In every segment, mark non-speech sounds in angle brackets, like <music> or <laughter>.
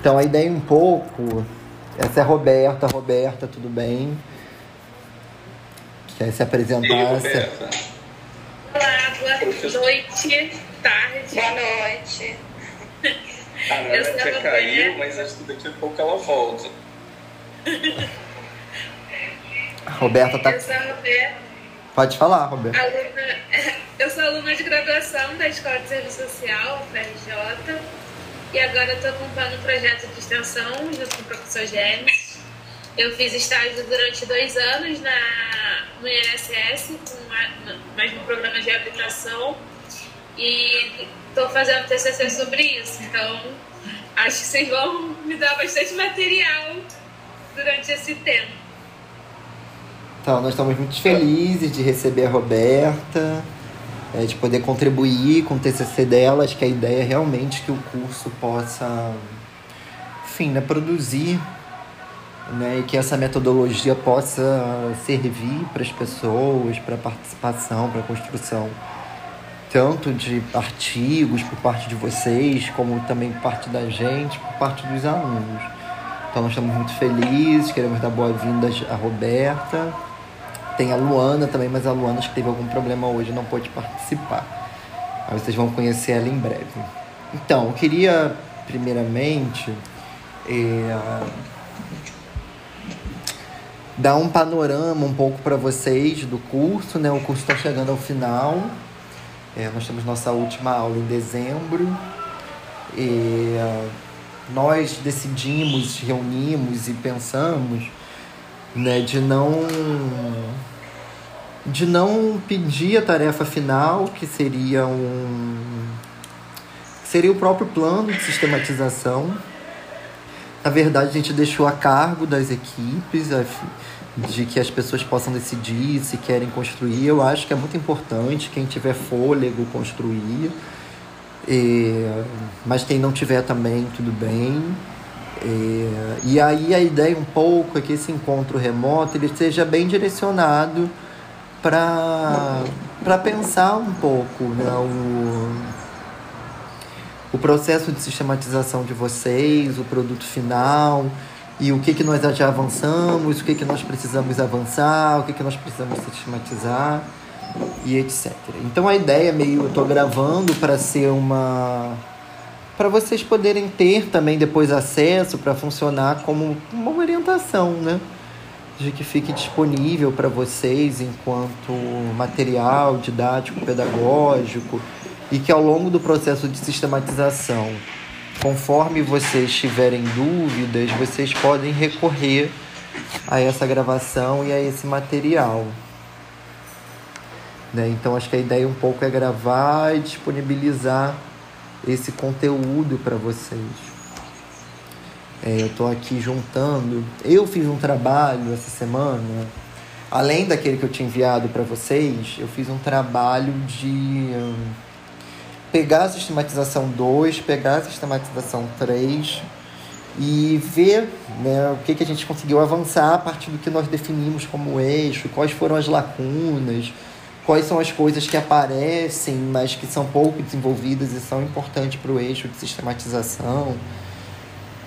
Então a ideia um pouco. Essa é a Roberta. Roberta, tudo bem? Quer se apresentar? Roberta. Olá, boa noite, tarde. Boa noite. A Nath caiu, mas acho que daqui a pouco ela volta. A Roberta tá. Eu sou a Roberta, Pode falar, Roberta. aluna, <laughs> eu sou aluna de graduação da Escola de Serviço Social, FRJ, e agora estou acompanhando um projeto de extensão junto com o professor Gênesis. Eu fiz estágio durante dois anos na, no INSS, com a- mas no programa de habitação, e estou fazendo TCC sobre isso. Então, acho que vocês vão me dar bastante material durante esse tempo. Então, nós estamos muito felizes de receber a Roberta, é, de poder contribuir com o TCC dela. Acho que a ideia é realmente que o curso possa, enfim, né, produzir né, e que essa metodologia possa servir para as pessoas, para a participação, para a construção, tanto de artigos por parte de vocês, como também por parte da gente, por parte dos alunos. Então nós estamos muito felizes, queremos dar boa-vinda à Roberta. Tem a Luana também, mas a Luana acho que teve algum problema hoje, não pôde participar. Aí vocês vão conhecer ela em breve. Então, eu queria, primeiramente, é, dar um panorama um pouco para vocês do curso, né? O curso está chegando ao final. É, nós temos nossa última aula em dezembro. E, ah, nós decidimos, reunimos e pensamos né, de não de não pedir a tarefa final, que seria um seria o próprio plano de sistematização. Na verdade, a gente deixou a cargo das equipes, de que as pessoas possam decidir se querem construir. Eu acho que é muito importante quem tiver fôlego construir. É, mas quem não tiver também, tudo bem. É, e aí a ideia um pouco é que esse encontro remoto ele seja bem direcionado para pensar um pouco né, o, o processo de sistematização de vocês, o produto final e o que, que nós já avançamos, o que, que nós precisamos avançar, o que, que nós precisamos sistematizar e etc. Então a ideia é meio, eu estou gravando para ser uma para vocês poderem ter também depois acesso para funcionar como uma orientação, né? De que fique disponível para vocês enquanto material didático, pedagógico e que ao longo do processo de sistematização, conforme vocês tiverem dúvidas, vocês podem recorrer a essa gravação e a esse material. Né? Então acho que a ideia um pouco é gravar e disponibilizar esse conteúdo para vocês. É, eu estou aqui juntando. Eu fiz um trabalho essa semana, além daquele que eu tinha enviado para vocês, eu fiz um trabalho de hum, pegar a sistematização 2, pegar a sistematização 3 e ver né, o que, que a gente conseguiu avançar a partir do que nós definimos como eixo, quais foram as lacunas, quais são as coisas que aparecem, mas que são pouco desenvolvidas e são importantes para o eixo de sistematização.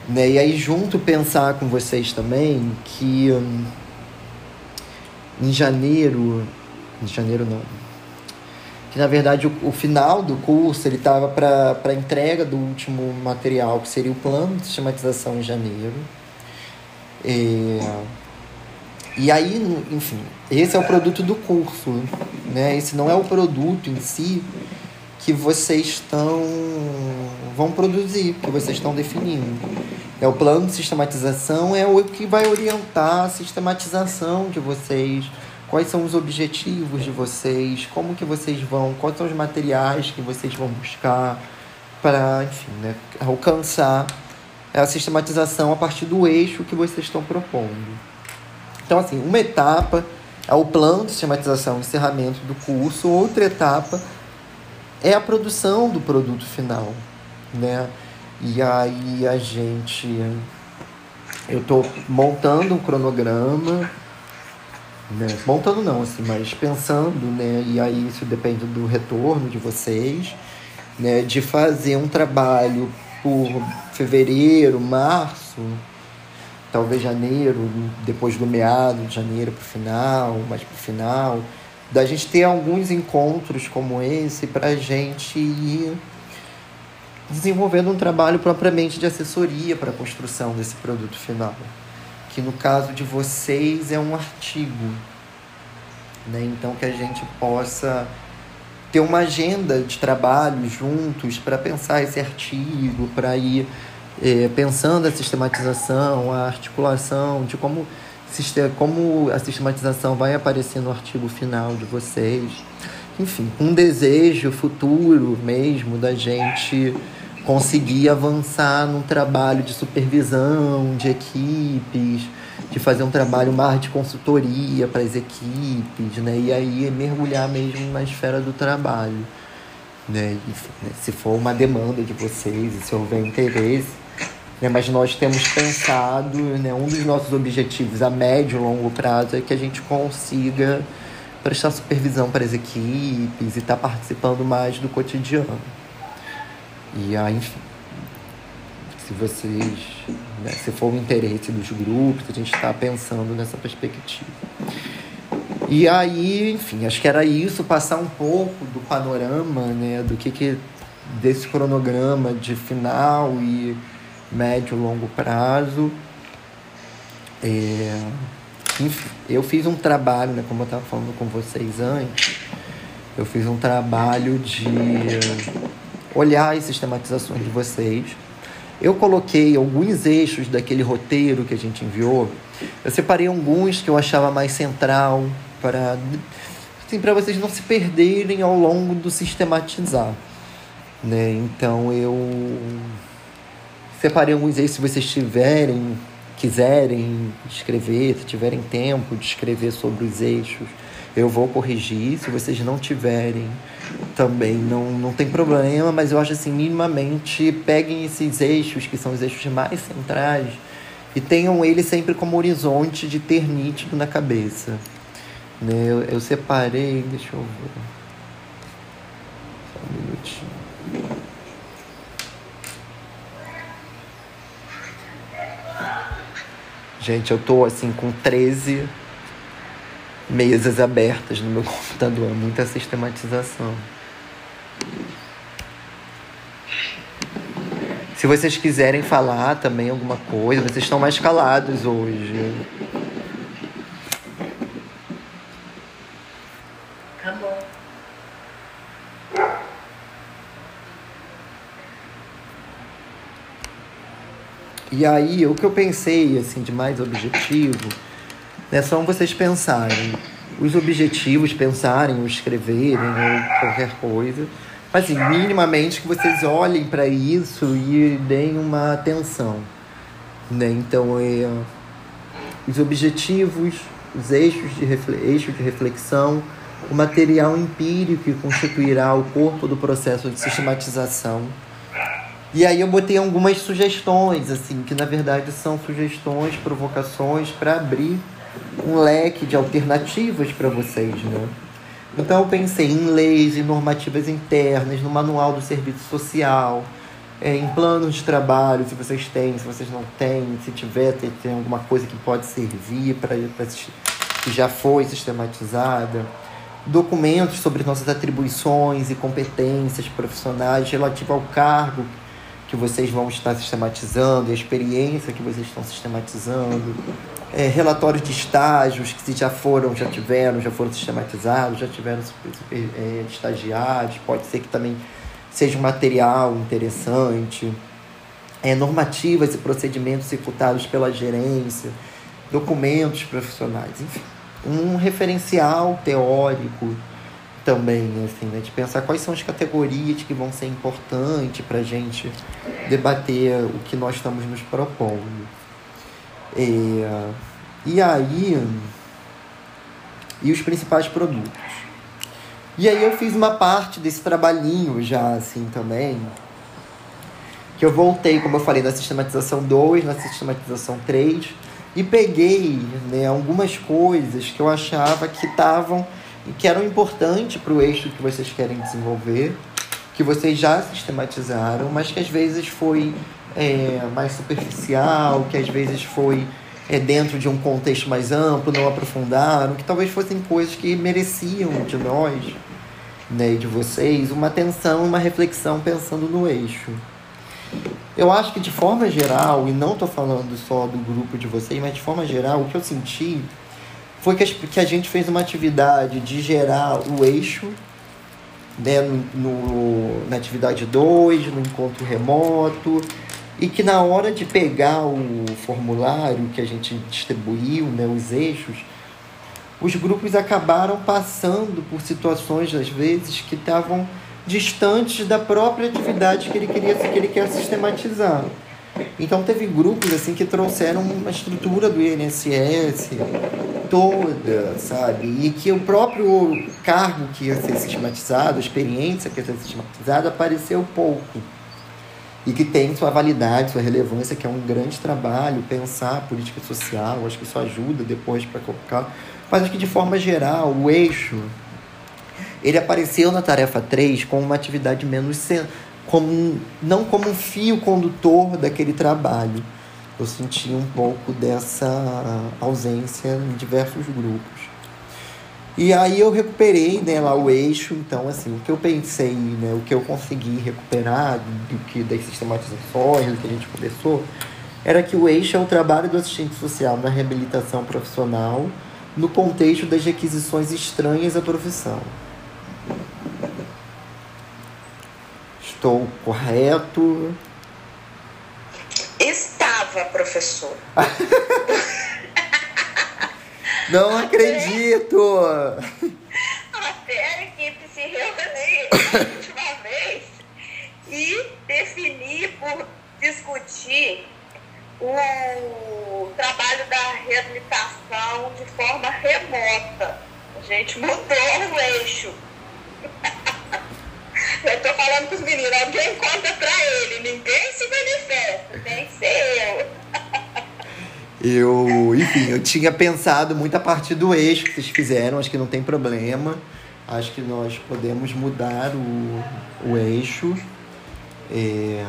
Né? E aí, junto, pensar com vocês também que hum, em janeiro. Em janeiro não. Que na verdade o, o final do curso ele estava para entrega do último material, que seria o plano de sistematização em janeiro. É, e aí, enfim, esse é o produto do curso, né? Esse não é o produto em si que vocês estão vão produzir, que vocês estão definindo. É o plano de sistematização é o que vai orientar a sistematização de vocês, quais são os objetivos de vocês, como que vocês vão, quais são os materiais que vocês vão buscar para, enfim, né, alcançar a sistematização a partir do eixo que vocês estão propondo. Então, assim, uma etapa é o plano de sistematização e encerramento do curso, outra etapa é a produção do produto final, né? E aí a gente... Eu estou montando um cronograma, né? Montando não, assim, mas pensando, né? E aí isso depende do retorno de vocês, né? De fazer um trabalho por fevereiro, março, talvez janeiro, depois do meado de janeiro para o final, mais para o final, da gente ter alguns encontros como esse para a gente ir desenvolvendo um trabalho propriamente de assessoria para a construção desse produto final, que no caso de vocês é um artigo, né? Então que a gente possa ter uma agenda de trabalho juntos para pensar esse artigo, para ir é, pensando a sistematização, a articulação, de como, como a sistematização vai aparecer no artigo final de vocês. Enfim, um desejo futuro mesmo da gente conseguir avançar num trabalho de supervisão de equipes, de fazer um trabalho mais de consultoria para as equipes, né? E aí mergulhar mesmo na esfera do trabalho, né? Né? Se for uma demanda de vocês, se houver interesse, né? Mas nós temos pensado, né? Um dos nossos objetivos a médio e longo prazo é que a gente consiga prestar supervisão para as equipes e estar tá participando mais do cotidiano. E aí, enfim, se vocês, né, se for o interesse dos grupos, a gente está pensando nessa perspectiva. E aí, enfim, acho que era isso, passar um pouco do panorama, né, do que que desse cronograma de final e médio longo prazo. É, enfim, eu fiz um trabalho, né, como eu estava falando com vocês antes, eu fiz um trabalho de olhar as sistematizações de vocês. Eu coloquei alguns eixos daquele roteiro que a gente enviou. Eu separei alguns que eu achava mais central para assim, para vocês não se perderem ao longo do sistematizar, né? Então eu separei alguns eixos se vocês tiverem quiserem escrever, se tiverem tempo de escrever sobre os eixos, eu vou corrigir. Se vocês não tiverem, também não, não tem problema, mas eu acho assim, minimamente, peguem esses eixos, que são os eixos mais centrais, e tenham ele sempre como horizonte de ter nítido na cabeça. Né? Eu, eu separei, deixa eu ver. Só um minutinho. Gente, eu tô assim com 13 mesas abertas no meu <laughs> computador, muita sistematização. Se vocês quiserem falar também alguma coisa, vocês estão mais calados hoje. E aí, o que eu pensei assim de mais objetivo né? São vocês pensarem os objetivos, pensarem ou escreverem ou qualquer coisa. Mas assim, minimamente que vocês olhem para isso e deem uma atenção. Né? Então, é, os objetivos, os eixos de, eixos de reflexão, o material empírico que constituirá o corpo do processo de sistematização. E aí eu botei algumas sugestões, assim, que na verdade são sugestões, provocações para abrir um leque de alternativas para vocês, né? Então eu pensei em leis e normativas internas, no manual do serviço social, é, em planos de trabalho, se vocês têm, se vocês não têm, se tiver, tem, tem alguma coisa que pode servir para que já foi sistematizada, documentos sobre nossas atribuições e competências profissionais relativo ao cargo que vocês vão estar sistematizando, a experiência que vocês estão sistematizando, é, relatórios de estágios que se já foram, já tiveram, já foram sistematizados, já tiveram super, é, estagiários, pode ser que também seja um material interessante, é, normativas e procedimentos executados pela gerência, documentos profissionais, enfim, um referencial teórico também, assim, né? De pensar quais são as categorias que vão ser importantes para a gente debater o que nós estamos nos propondo. É, e aí. E os principais produtos. E aí eu fiz uma parte desse trabalhinho já, assim, também. Que eu voltei, como eu falei, na sistematização 2, na sistematização 3. E peguei né, algumas coisas que eu achava que estavam que eram importantes para o eixo que vocês querem desenvolver. que vocês já sistematizaram, mas que às vezes foi é, mais superficial, que às vezes foi é, dentro de um contexto mais amplo, não aprofundaram, que talvez fossem coisas que mereciam de nós, né, de vocês, uma atenção, uma reflexão pensando no eixo. Eu acho que de forma geral, e não estou falando só do grupo de vocês, mas de forma geral, o que eu senti foi que, que a gente fez uma atividade de gerar o eixo né, no, na atividade 2, no encontro remoto, e que na hora de pegar o formulário que a gente distribuiu, né, os eixos, os grupos acabaram passando por situações, às vezes, que estavam distantes da própria atividade que ele queria que ele quer sistematizar. Então teve grupos assim que trouxeram uma estrutura do INSS toda, sabe? E que o próprio cargo que ia ser sistematizado, a experiência que ia ser sistematizada, apareceu pouco. E que tem sua validade, sua relevância, que é um grande trabalho, pensar a política social, acho que isso ajuda depois para colocar. Mas acho que de forma geral, o eixo ele apareceu na tarefa 3 com uma atividade menos como não como um fio condutor daquele trabalho. Eu senti um pouco dessa ausência em diversos grupos. E aí eu recuperei né, lá o eixo, então assim, o que eu pensei, né, o que eu consegui recuperar do que das sistematizações, do que a gente conversou, era que o eixo é o trabalho do assistente social na reabilitação profissional no contexto das requisições estranhas à profissão. Estou correto? Estava, professor. <laughs> Não acredito! Até a equipe se reuniu a última vez e definir por discutir o trabalho da reabilitação de forma remota. A gente mudou o eixo. Eu tô falando com os meninos, alguém conta pra ele, ninguém se manifesta, nem ser eu. Eu, enfim, eu tinha pensado muito a partir do eixo que vocês fizeram, acho que não tem problema. Acho que nós podemos mudar o, o eixo. É...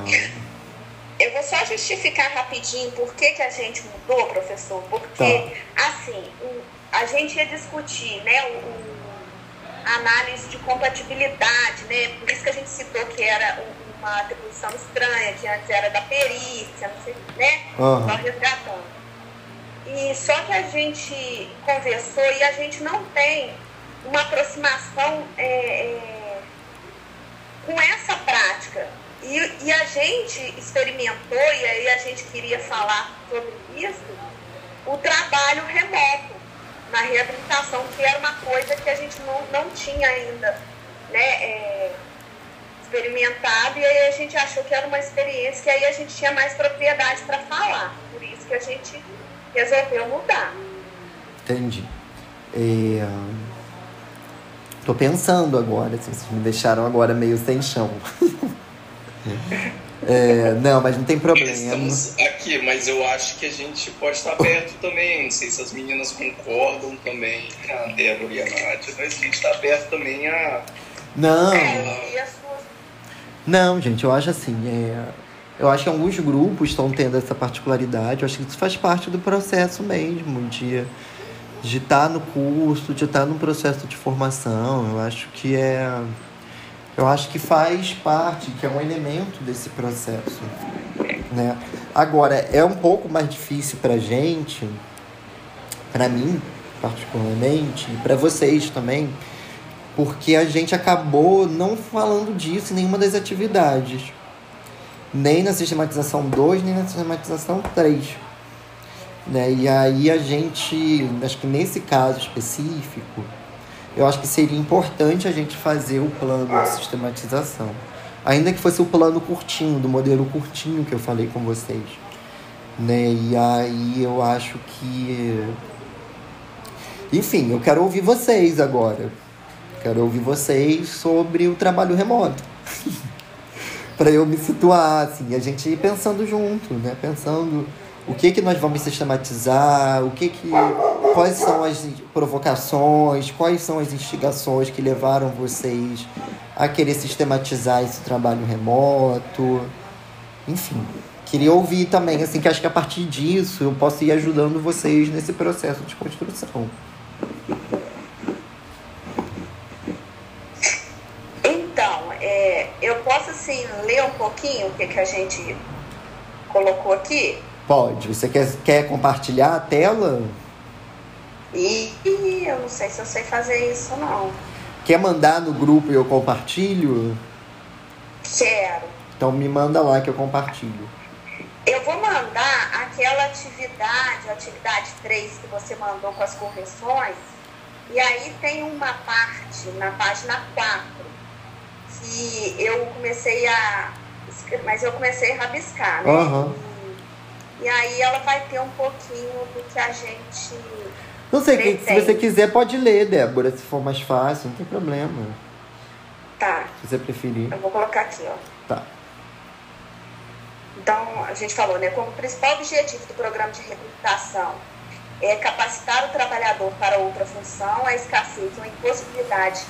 Eu vou só justificar rapidinho por que, que a gente mudou, professor. Porque, tá. assim, o, a gente ia discutir né, o, análise de compatibilidade, né? Por isso que a gente citou que era uma atribuição estranha, que antes era da perícia, não sei, né? Uhum. Só resgatando. E só que a gente conversou e a gente não tem uma aproximação é, é, com essa prática. E, e a gente experimentou, e aí a gente queria falar sobre isso, o trabalho remoto na reabilitação, que era uma coisa que a gente não, não tinha ainda né, é, experimentado, e aí a gente achou que era uma experiência que aí a gente tinha mais propriedade para falar. Por isso que a gente resolveu mudar. Entendi. É... Tô pensando agora, assim, vocês me deixaram agora meio sem chão. <laughs> É, não, mas não tem problema. Estamos aqui, mas eu acho que a gente pode estar aberto também. Não sei se as meninas concordam também, a Débora e a Nádia, mas a gente está aberto também a. Não. Não, gente, eu acho assim. É, eu acho que alguns grupos estão tendo essa particularidade. Eu acho que isso faz parte do processo mesmo, de de estar no curso, de estar no processo de formação. Eu acho que é eu acho que faz parte, que é um elemento desse processo. Né? Agora, é um pouco mais difícil para gente, para mim, particularmente, e para vocês também, porque a gente acabou não falando disso em nenhuma das atividades. Nem na sistematização 2, nem na sistematização 3. Né? E aí a gente, acho que nesse caso específico, eu acho que seria importante a gente fazer o plano de sistematização. Ainda que fosse o plano curtinho, do modelo curtinho que eu falei com vocês. Né? E aí eu acho que. Enfim, eu quero ouvir vocês agora. Quero ouvir vocês sobre o trabalho remoto. <laughs> para eu me situar, assim, a gente ir pensando junto, né? Pensando o que que nós vamos sistematizar, o que que quais são as provocações, quais são as instigações que levaram vocês a querer sistematizar esse trabalho remoto. Enfim, queria ouvir também, assim, que acho que a partir disso eu posso ir ajudando vocês nesse processo de construção. Então, é, eu posso, assim, ler um pouquinho o que, que a gente colocou aqui? Pode. Você quer, quer compartilhar a tela? E eu não sei se eu sei fazer isso, não. Quer mandar no grupo e eu compartilho? Quero. Então me manda lá que eu compartilho. Eu vou mandar aquela atividade, atividade 3 que você mandou com as correções. E aí tem uma parte na página 4 que eu comecei a. Mas eu comecei a rabiscar, né? Uhum. E, e aí ela vai ter um pouquinho do que a gente não sei, que, se você quiser pode ler, Débora, se for mais fácil, não tem problema. Tá. Se você preferir. Eu vou colocar aqui, ó. Tá. Então, a gente falou, né, como principal objetivo do programa de reabilitação é capacitar o trabalhador para outra função, a escassez ou impossibilidade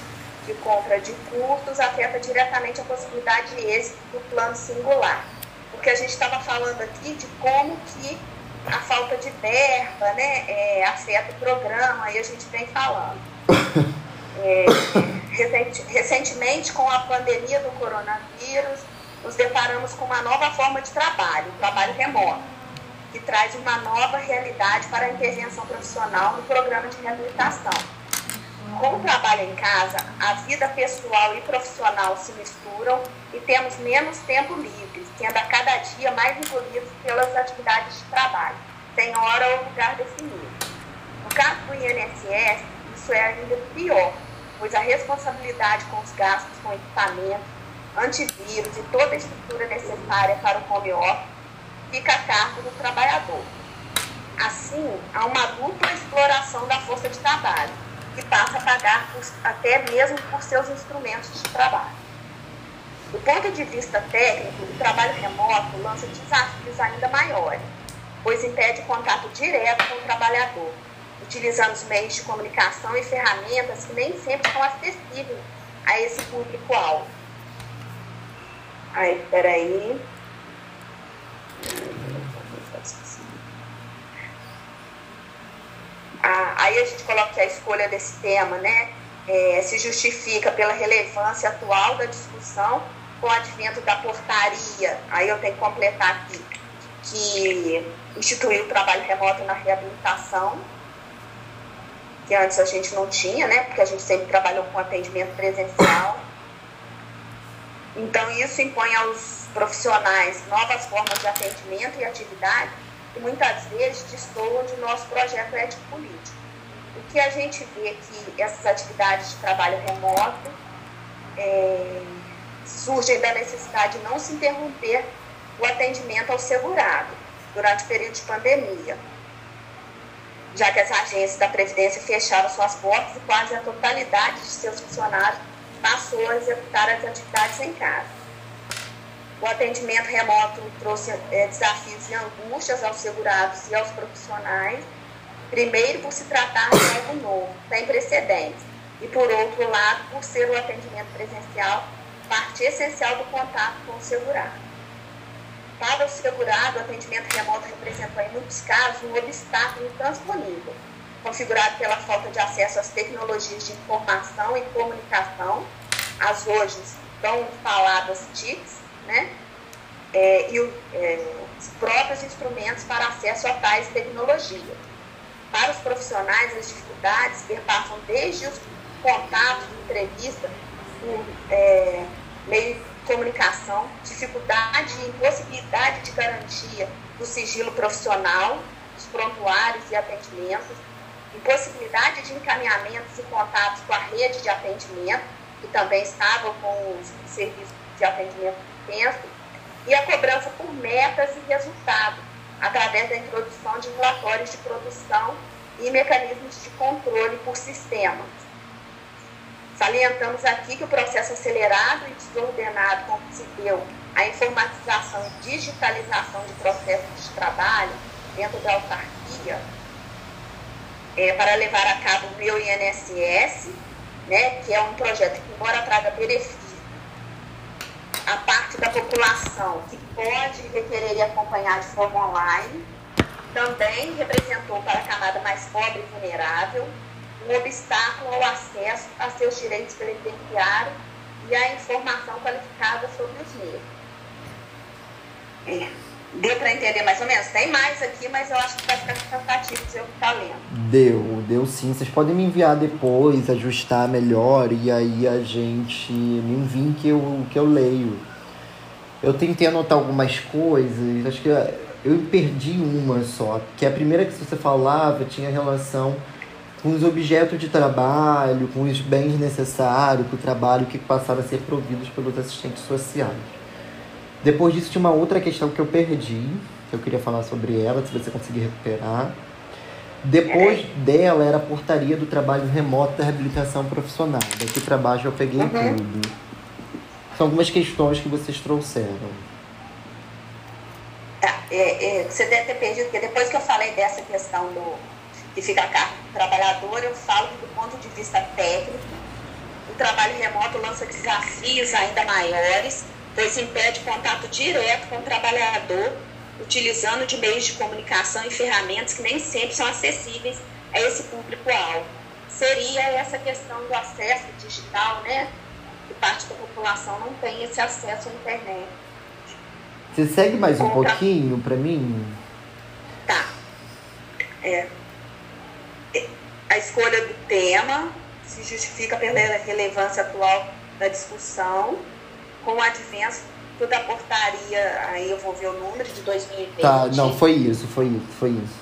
de compra de cursos afeta diretamente a possibilidade de êxito do plano singular. Porque a gente estava falando aqui de como que a falta de verba, né, é, afeta o programa, aí a gente vem falando. <laughs> É, recentemente, com a pandemia do coronavírus, nos deparamos com uma nova forma de trabalho, o trabalho remoto, que traz uma nova realidade para a intervenção profissional no programa de reabilitação. Com o trabalho em casa, a vida pessoal e profissional se misturam e temos menos tempo livre, sendo a cada dia mais engolidos pelas atividades de trabalho, sem hora ou lugar definido. No caso do INSS, isso é ainda pior, pois a responsabilidade com os gastos com equipamento, antivírus e toda a estrutura necessária para o home office fica a cargo do trabalhador. Assim, há uma dupla exploração da força de trabalho, que passa a pagar por, até mesmo por seus instrumentos de trabalho. Do ponto de vista técnico, o trabalho remoto lança desafios ainda maiores, pois impede contato direto com o trabalhador, utilizando os meios de comunicação e ferramentas que nem sempre são acessíveis a esse público-alvo. Aí, peraí. Ah, aí a gente coloca que a escolha desse tema né, é, se justifica pela relevância atual da discussão com o advento da portaria. Aí eu tenho que completar aqui que instituiu o trabalho remoto na reabilitação, que antes a gente não tinha, né? Porque a gente sempre trabalhou com atendimento presencial. Então, isso impõe aos profissionais novas formas de atendimento e atividade que muitas vezes destoam de nosso projeto ético-político. O que a gente vê é que essas atividades de trabalho remoto é, surgem da necessidade de não se interromper o atendimento ao segurado durante o período de pandemia, já que as agências da Previdência fecharam suas portas e quase a totalidade de seus funcionários passou a executar as atividades em casa. O atendimento remoto trouxe é, desafios e angústias aos segurados e aos profissionais, primeiro por se tratar de algo novo, sem precedentes, e por outro lado, por ser o atendimento presencial parte essencial do contato com o segurado. Para o segurado, o atendimento remoto representou, em muitos casos, um obstáculo intransponível, configurado pela falta de acesso às tecnologias de informação e comunicação, as hoje tão faladas TICs, né? É, e é, os próprios instrumentos para acesso a tais tecnologias. Para os profissionais, as dificuldades perpassam desde os contatos, entrevista, é, meio comunicação, dificuldade e impossibilidade de garantia do sigilo profissional, dos prontuários e atendimentos, impossibilidade de encaminhamentos e contatos com a rede de atendimento, que também estava com os serviços de atendimento intenso, e a cobrança por metas e resultados, através da introdução de relatórios de produção e mecanismos de controle por sistemas. Salientamos aqui que o processo acelerado e desordenado com que se deu a informatização e digitalização de processos de trabalho dentro da autarquia é, para levar a cabo o meu INSS, né, que é um projeto que, embora traga benefício a parte da população que pode requerer e acompanhar de forma online, também representou para a camada mais pobre e vulnerável um obstáculo ao acesso a seus direitos previdenciários e à informação qualificada sobre os mesmos. É. Deu para entender mais ou menos? Tem mais aqui, mas eu acho que vai ficar cansativo se eu ficar lendo. Deu, deu sim. Vocês podem me enviar depois, ajustar melhor e aí a gente me envia que eu, que eu leio. Eu tentei anotar algumas coisas, acho que eu perdi uma só, que a primeira que você falava tinha relação com os objetos de trabalho, com os bens necessários para o trabalho que passaram a ser providos pelos assistentes sociais. Depois disso tinha uma outra questão que eu perdi, que eu queria falar sobre ela, se você conseguir recuperar. Depois dela era a portaria do trabalho remoto da reabilitação profissional. Daqui para baixo eu peguei uhum. tudo. São algumas questões que vocês trouxeram. Tá, é, é, você deve ter perdido, porque depois que eu falei dessa questão do que fica a cargo trabalhador, eu falo que do ponto de vista técnico, o trabalho remoto lança desafios ainda maiores pois impede contato direto com o trabalhador, utilizando de meios de comunicação e ferramentas que nem sempre são acessíveis a esse público-alvo. Seria essa questão do acesso digital, né? Que parte da população não tem esse acesso à internet. Você segue mais um Contra... pouquinho para mim? Tá. É. A escolha do tema se justifica pela relevância atual da discussão com o advento da portaria, aí eu vou ver o número de 2020. Tá, não, foi isso, foi isso, foi isso.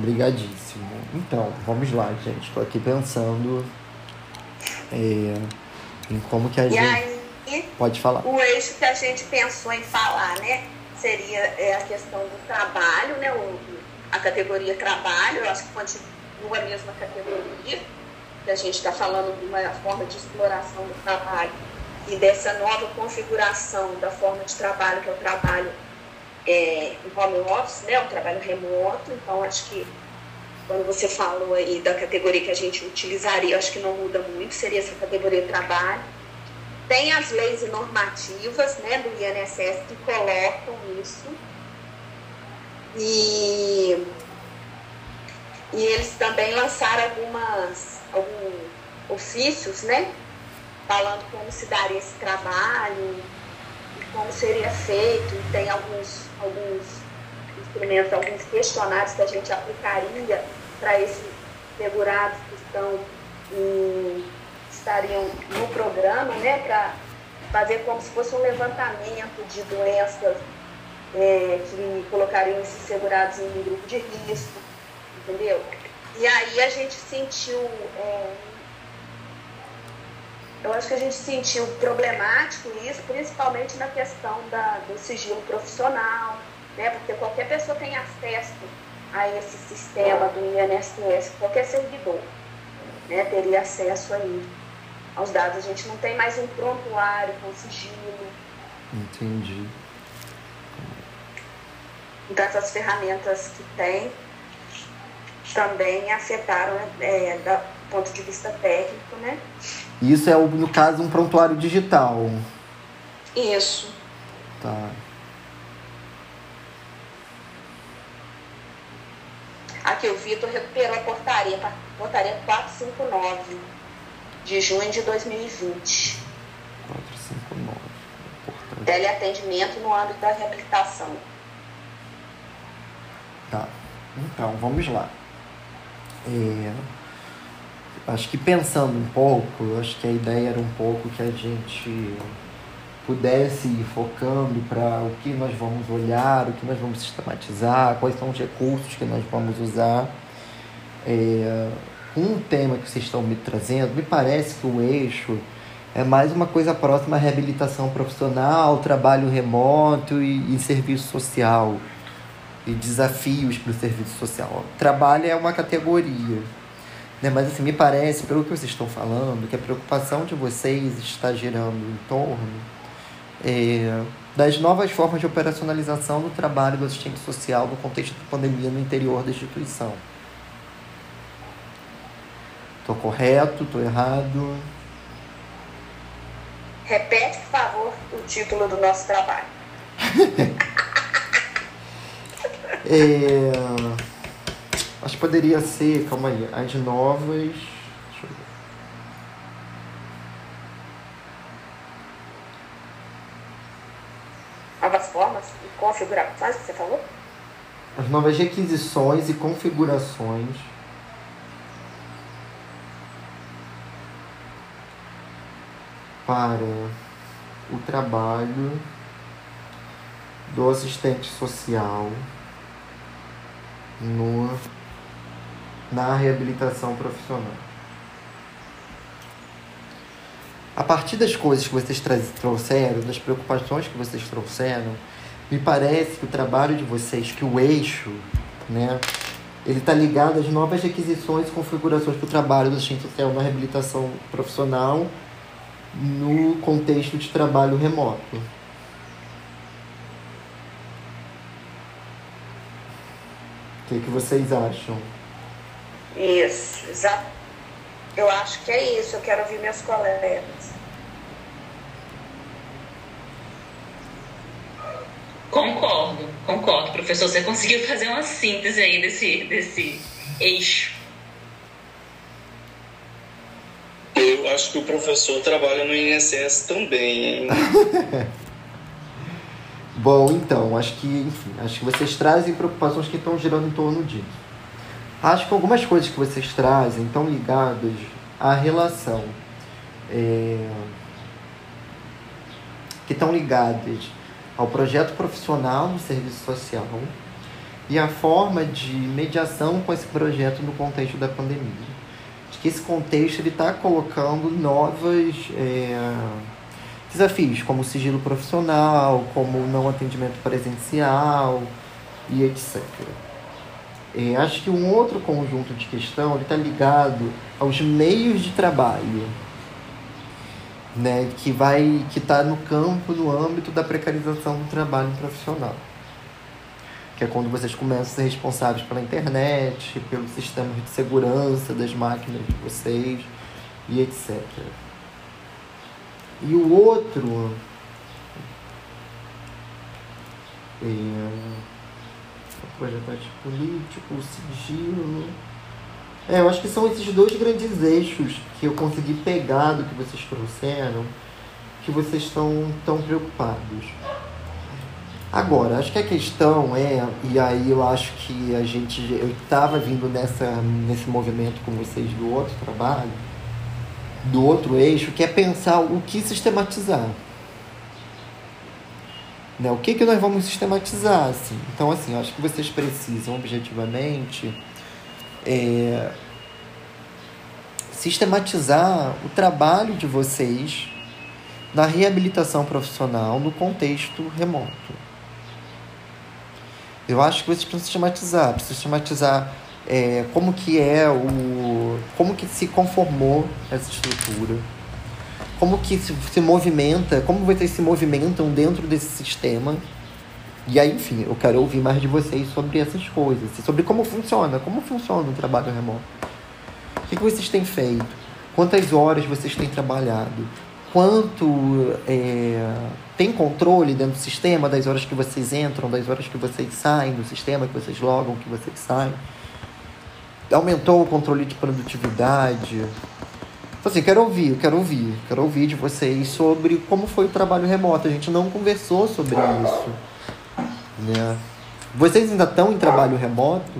Obrigadíssimo. Então, vamos lá, gente. Estou aqui pensando é, em como que a e gente. Aí, Pode falar. O eixo que a gente pensou em falar, né? Seria é, a questão do trabalho, né? O, a categoria trabalho, eu acho que continua a mesma categoria que a gente está falando de uma forma de exploração do trabalho e dessa nova configuração da forma de trabalho, que é o trabalho é, em home office, né, o trabalho remoto. Então, acho que quando você falou aí da categoria que a gente utilizaria, acho que não muda muito, seria essa categoria trabalho. Tem as leis e normativas né, do INSS que colocam isso. E, e eles também lançaram algumas alguns ofícios, né? Falando como se daria esse trabalho como seria feito. Tem alguns, alguns instrumentos, alguns questionários que a gente aplicaria para esses segurados que estão em, estariam no programa, né? Para fazer como se fosse um levantamento de doenças é, que colocariam esses segurados em um grupo de risco, entendeu? E aí a gente sentiu. É, eu acho que a gente sentiu problemático isso, principalmente na questão da, do sigilo profissional, né? Porque qualquer pessoa tem acesso a esse sistema do INSS, qualquer servidor né, teria acesso aí aos dados. A gente não tem mais um prontuário com sigilo. Entendi. Então essas ferramentas que tem também afetaram é, do ponto de vista técnico, né? Isso é, no caso, um prontuário digital. Isso. Tá. Aqui o Vitor recuperou a portaria, portaria 459, de junho de 2020. 459. Teleatendimento no âmbito da reabilitação. Tá. Então, vamos lá. É, acho que pensando um pouco, acho que a ideia era um pouco que a gente pudesse ir focando para o que nós vamos olhar, o que nós vamos sistematizar, quais são os recursos que nós vamos usar. É, um tema que vocês estão me trazendo, me parece que o eixo é mais uma coisa próxima à reabilitação profissional, trabalho remoto e, e serviço social e desafios para o serviço social. Trabalho é uma categoria. Né? Mas assim, me parece, pelo que vocês estão falando, que a preocupação de vocês está girando em torno é, das novas formas de operacionalização do trabalho do assistente social no contexto da pandemia no interior da instituição. Estou correto? Estou errado? Repete, por favor, o título do nosso trabalho. <laughs> é, acho que poderia ser, calma aí, as novas. Deixa eu ver. Novas formas e configurações que você falou? As novas requisições e configurações para o trabalho do assistente social no, na reabilitação profissional. A partir das coisas que vocês trouxeram, das preocupações que vocês trouxeram, me parece que o trabalho de vocês, que o eixo, né, ele está ligado às novas requisições e configurações para o trabalho do assistente social na reabilitação profissional no contexto de trabalho remoto. O que, que vocês acham? Isso, exato. Eu acho que é isso. Eu quero ouvir meus colegas. Concordo, concordo, professor. Você conseguiu fazer uma síntese aí desse, desse eixo. Eu acho que o professor trabalha no INSS também, hein? <laughs> Bom, então, acho que, enfim, acho que vocês trazem preocupações que estão girando em torno disso. Acho que algumas coisas que vocês trazem estão ligadas à relação. É, que estão ligadas ao projeto profissional no serviço social e à forma de mediação com esse projeto no contexto da pandemia que esse contexto está colocando novos é, desafios, como sigilo profissional, como não atendimento presencial e etc. É, acho que um outro conjunto de questão está ligado aos meios de trabalho, né, que vai que está no campo, no âmbito da precarização do trabalho profissional que é quando vocês começam a ser responsáveis pela internet, pelo sistema de segurança das máquinas de vocês e etc. E o outro é projetante político, sigilo. É, eu acho que são esses dois grandes eixos que eu consegui pegar do que vocês trouxeram, que vocês estão tão preocupados. Agora, acho que a questão é, e aí eu acho que a gente, eu estava vindo nessa, nesse movimento com vocês do outro trabalho, do outro eixo, que é pensar o que sistematizar. Né? O que, que nós vamos sistematizar? Assim? Então, assim, acho que vocês precisam, objetivamente, é, sistematizar o trabalho de vocês na reabilitação profissional no contexto remoto. Eu acho que vocês precisam sistematizar, precisam sistematizar é, como que é o. como que se conformou essa estrutura, como que se, se movimenta, como vocês se movimentam dentro desse sistema. E aí, enfim, eu quero ouvir mais de vocês sobre essas coisas, sobre como funciona, como funciona o trabalho remoto. O que, que vocês têm feito? Quantas horas vocês têm trabalhado? quanto é, tem controle dentro do sistema das horas que vocês entram, das horas que vocês saem do sistema, que vocês logam, que vocês saem. Aumentou o controle de produtividade. Então, assim, quero ouvir, quero ouvir, quero ouvir de vocês sobre como foi o trabalho remoto. A gente não conversou sobre isso. Né? Vocês ainda estão em trabalho remoto?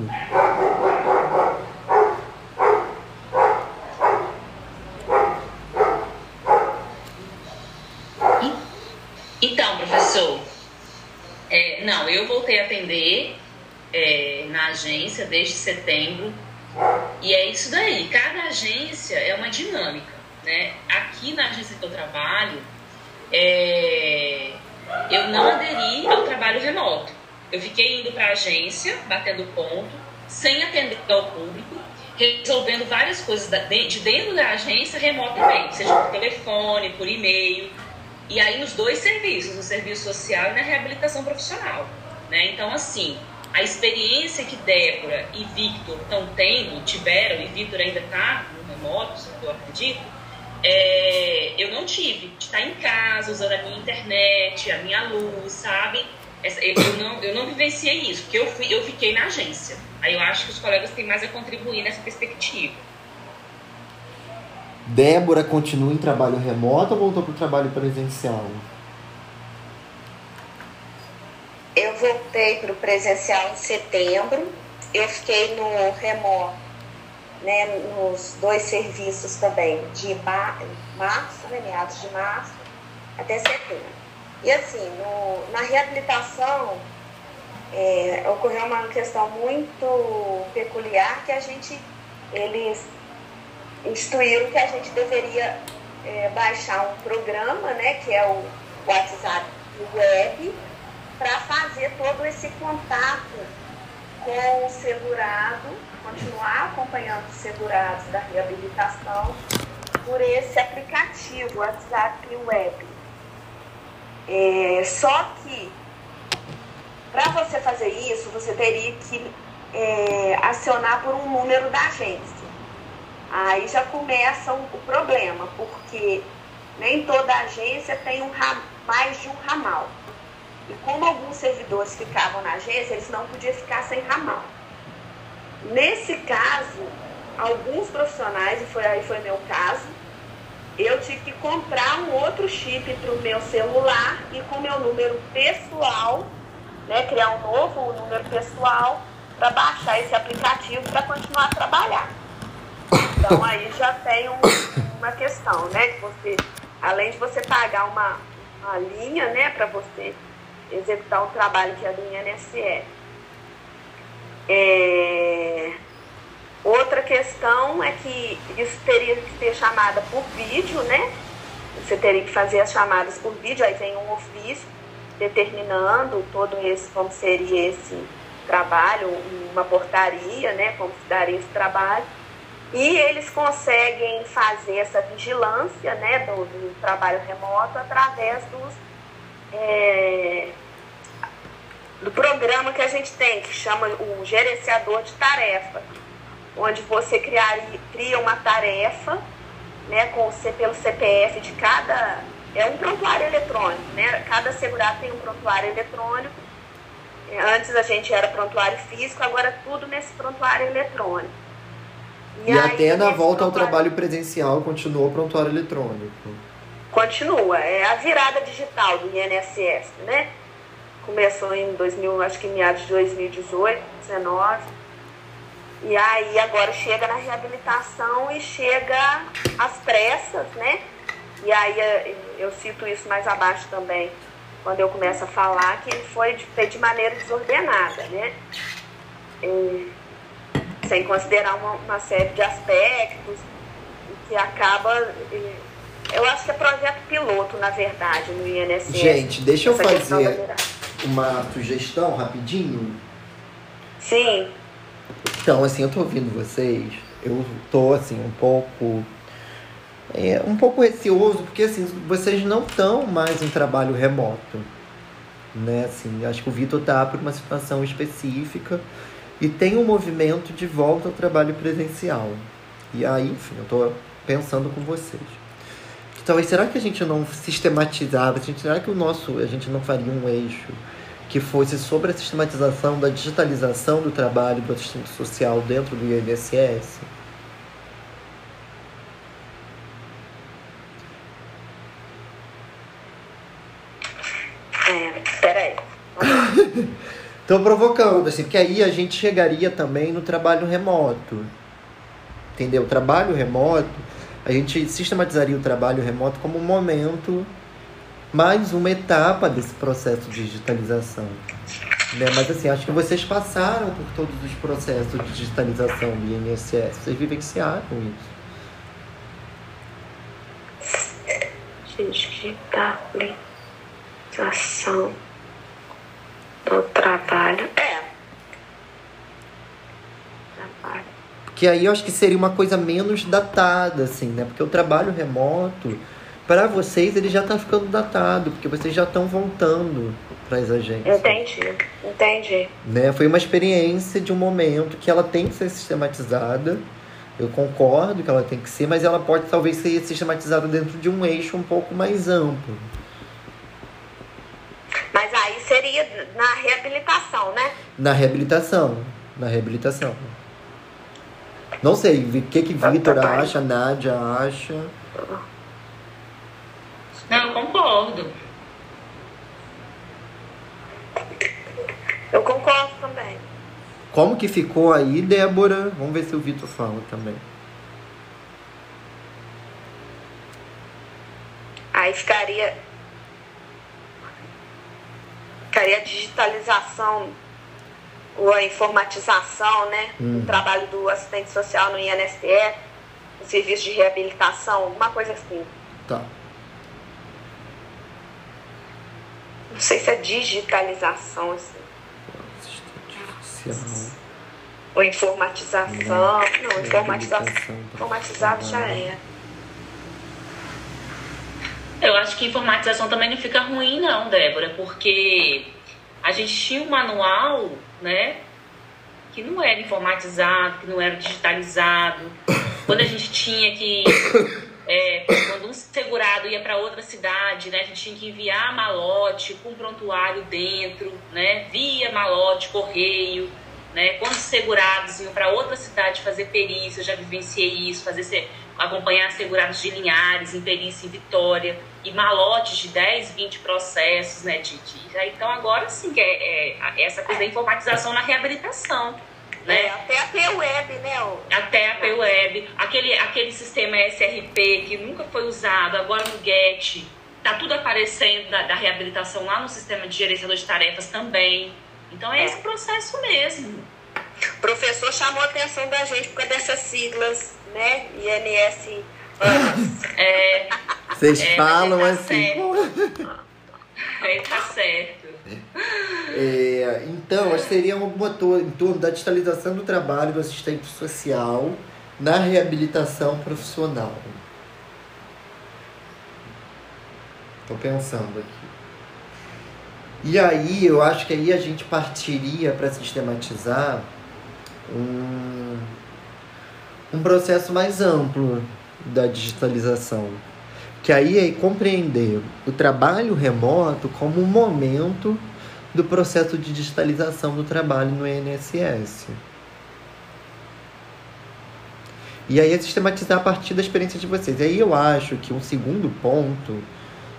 voltei a atender é, na agência desde setembro. E é isso daí. Cada agência é uma dinâmica. Né? Aqui na agência que eu trabalho, é, eu não aderi ao trabalho remoto. Eu fiquei indo para a agência, batendo ponto, sem atender ao público, resolvendo várias coisas de dentro da agência remotamente, seja por telefone, por e-mail. E aí nos dois serviços, no serviço social e na reabilitação profissional. Né? Então, assim, a experiência que Débora e Victor estão tendo, tiveram, e Victor ainda está no remoto, eu acredito, é, eu não tive. De estar em casa, usando a minha internet, a minha luz, sabe? Eu não, eu não vivenciei isso, porque eu, fui, eu fiquei na agência. Aí eu acho que os colegas têm mais a contribuir nessa perspectiva. Débora continua em trabalho remoto ou voltou para o trabalho presencial? Eu voltei para o presencial em setembro. Eu fiquei no remoto, né, nos dois serviços também, de março, né, meados de março, até setembro. E assim, no, na reabilitação, é, ocorreu uma questão muito peculiar que a gente, eles instruíram que a gente deveria é, baixar um programa, né, que é o WhatsApp Web, para fazer todo esse contato com o segurado, continuar acompanhando os segurados da reabilitação por esse aplicativo WhatsApp Web. É, só que para você fazer isso, você teria que é, acionar por um número da agência. Aí já começa o, problema, porque nem toda agência tem um, mais de um ramal. E como alguns servidores ficavam na agência, eles não podiam ficar sem ramal. Nesse caso, alguns profissionais, e foi aí foi meu caso, eu tive que comprar um outro chip para o meu celular e com meu número pessoal, né, criar um novo número pessoal para baixar esse aplicativo para continuar a trabalhar. Então aí já tem um, uma questão, né? Que você, além de você pagar uma, uma linha, né, para você executar o trabalho que é do INSS. É... Outra questão é que isso teria que ser chamada por vídeo, né? Você teria que fazer as chamadas por vídeo, aí vem um ofício determinando todo esse, como seria esse trabalho, uma portaria, né? Como se daria esse trabalho. E eles conseguem fazer essa vigilância né, do, do trabalho remoto através dos, é, do programa que a gente tem, que chama o gerenciador de tarefa, onde você criaria, cria uma tarefa né, com, pelo CPF de cada. É um prontuário eletrônico, né? Cada segurado tem um prontuário eletrônico. Antes a gente era prontuário físico, agora tudo nesse prontuário eletrônico. E, e até na volta ao trabalho presencial continuou o prontuário eletrônico. Continua, é a virada digital do INSS, né? Começou em 2000, acho que em meados de 2018, 2019. E aí agora chega na reabilitação e chega às pressas, né? E aí eh, eu cito isso mais abaixo também, quando eu começo a falar que ele foi de, de maneira desordenada, né? E, sem considerar uma, uma série de aspectos que acaba. Eu acho que é projeto piloto, na verdade, no INSS. Gente, deixa eu fazer uma sugestão rapidinho. Sim. Então, assim, eu tô ouvindo vocês, eu tô, assim, um pouco. É, um pouco receoso, porque, assim, vocês não estão mais em trabalho remoto. Né, assim, acho que o Vitor tá por uma situação específica e tem um movimento de volta ao trabalho presencial. E aí, enfim, eu estou pensando com vocês. Talvez será que a gente não sistematizava, será que o nosso, a gente não faria um eixo que fosse sobre a sistematização da digitalização do trabalho do assistente social dentro do INSS? É, peraí. <laughs> Estou provocando, assim, porque aí a gente chegaria também no trabalho remoto. Entendeu? O trabalho remoto, a gente sistematizaria o trabalho remoto como um momento, mais uma etapa desse processo de digitalização. Né? Mas assim, acho que vocês passaram por todos os processos de digitalização do INSS, vocês vivenciaram isso. Digitalização do trabalho. É. Trabalho. Porque aí eu acho que seria uma coisa menos datada, assim, né? Porque o trabalho remoto, para vocês ele já está ficando datado, porque vocês já estão voltando para as agências. Entendi, entendi. Né? Foi uma experiência de um momento que ela tem que ser sistematizada. Eu concordo que ela tem que ser, mas ela pode talvez ser sistematizada dentro de um eixo um pouco mais amplo. Mas aí seria na reabilitação, né? Na reabilitação. Na reabilitação. Não sei, o que que Tá, Vitor acha, Nádia acha. Não, eu concordo. Eu concordo também. Como que ficou aí, Débora? Vamos ver se o Vitor fala também. Aí ficaria. Ficaria a digitalização a informatização, né? Hum. O trabalho do assistente social no INSS, o serviço de reabilitação, alguma coisa assim. Tá. Não sei se é digitalização, assim. Assistente. Ou informatização. Não, informatização. Reabilitação, Informatizado já é. Eu acho que informatização também não fica ruim, não, Débora, porque a gente tinha um manual, né, que não era informatizado, que não era digitalizado. Quando a gente tinha que. <coughs> é, quando um segurado ia para outra cidade, né, a gente tinha que enviar malote com prontuário dentro, né, via malote, correio. Né, quando os segurados iam para outra cidade fazer perícia, eu já vivenciei isso, fazer acompanhar segurados de Linhares, em perícia em Vitória, e malotes de 10, 20 processos, né? De, de- então agora sim que é, é essa coisa da informatização na reabilitação. É, Né? até a P-Web, né? o- Até a PWeb, aquele, aquele sistema SRP que nunca foi usado, agora no GET, tá tudo aparecendo da, da reabilitação lá no sistema de gerenciador de tarefas também. Então é É. esse processo mesmo. O professor chamou a atenção da gente por causa dessas siglas, né? INS. É, Vocês É, falam tá assim. certo. aí tá certo. É, então, acho que seria alguma to- em torno da digitalização do trabalho do assistente social na reabilitação profissional. Estou pensando aqui. E aí, eu acho que aí a gente partiria para sistematizar um, um processo mais amplo da digitalização. Que aí é compreender o trabalho remoto como um momento do processo de digitalização do trabalho no INSS. E aí é sistematizar a partir da experiência de vocês. E aí eu acho que um segundo ponto,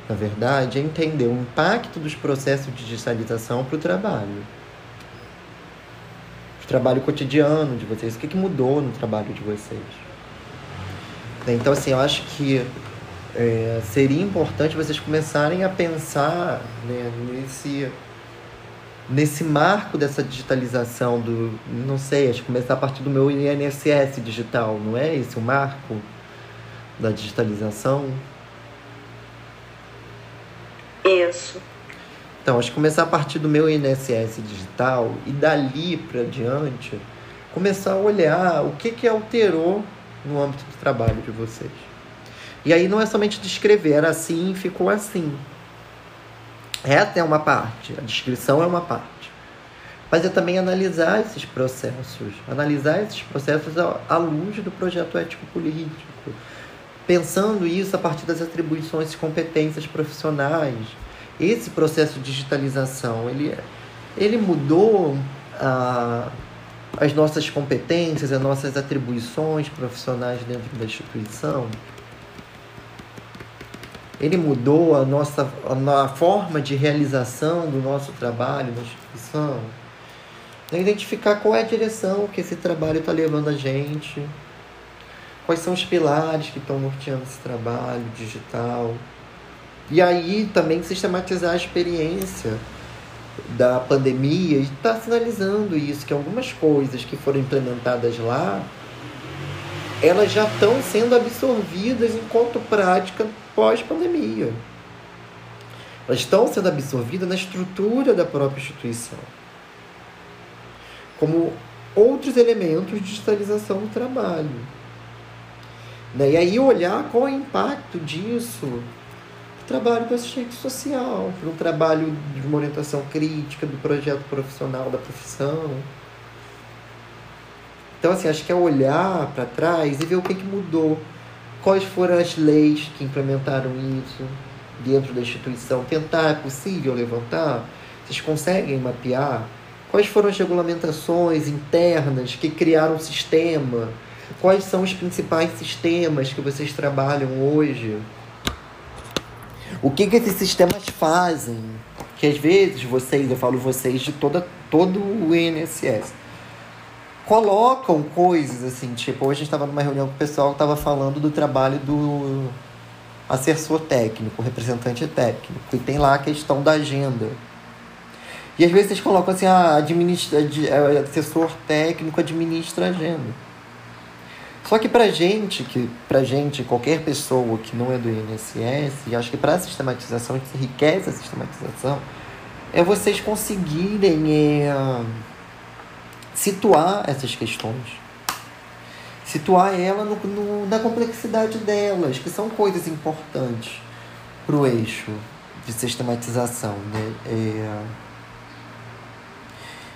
na verdade, é entender o impacto dos processos de digitalização para o trabalho. O trabalho cotidiano de vocês. O que, que mudou no trabalho de vocês? Então, assim, eu acho que é, seria importante vocês começarem a pensar né, nesse, nesse marco dessa digitalização do. Não sei, acho que começar a partir do meu INSS digital, não é esse o marco da digitalização? Isso. Então, acho que começar a partir do meu INSS digital e dali para diante, começar a olhar o que, que alterou no âmbito do trabalho de vocês. E aí não é somente descrever, era assim, ficou assim. Essa é uma parte, a descrição é uma parte. Mas é também analisar esses processos, analisar esses processos à luz do projeto ético-político, pensando isso a partir das atribuições e competências profissionais. Esse processo de digitalização, ele, ele mudou a, as nossas competências, as nossas atribuições profissionais dentro da instituição? Ele mudou a nossa a, forma de realização do nosso trabalho na instituição? É identificar qual é a direção que esse trabalho está levando a gente, quais são os pilares que estão norteando esse trabalho digital. E aí também sistematizar a experiência da pandemia e está sinalizando isso, que algumas coisas que foram implementadas lá, elas já estão sendo absorvidas enquanto prática pós-pandemia. Elas estão sendo absorvidas na estrutura da própria instituição. Como outros elementos de digitalização do trabalho. Né? E aí olhar qual é o impacto disso trabalho do assistente social, para um trabalho de uma orientação crítica do projeto profissional da profissão. Então, assim, acho que é olhar para trás e ver o que, que mudou. Quais foram as leis que implementaram isso dentro da instituição? Tentar, é possível levantar? Vocês conseguem mapear? Quais foram as regulamentações internas que criaram o sistema? Quais são os principais sistemas que vocês trabalham hoje? O que, que esses sistemas fazem? Que às vezes vocês, eu falo vocês de toda, todo o INSS, colocam coisas assim, tipo, hoje a gente estava numa reunião com o pessoal que estava falando do trabalho do assessor técnico, representante técnico, e tem lá a questão da agenda. E às vezes eles colocam assim, ah, administra, é, assessor técnico administra agenda. Só que pra gente, que pra gente, qualquer pessoa que não é do INSS, e acho que para sistematização, que enriquece a sistematização, é vocês conseguirem é, situar essas questões. Situar ela no, no, na complexidade delas, que são coisas importantes para o eixo de sistematização. Né? É,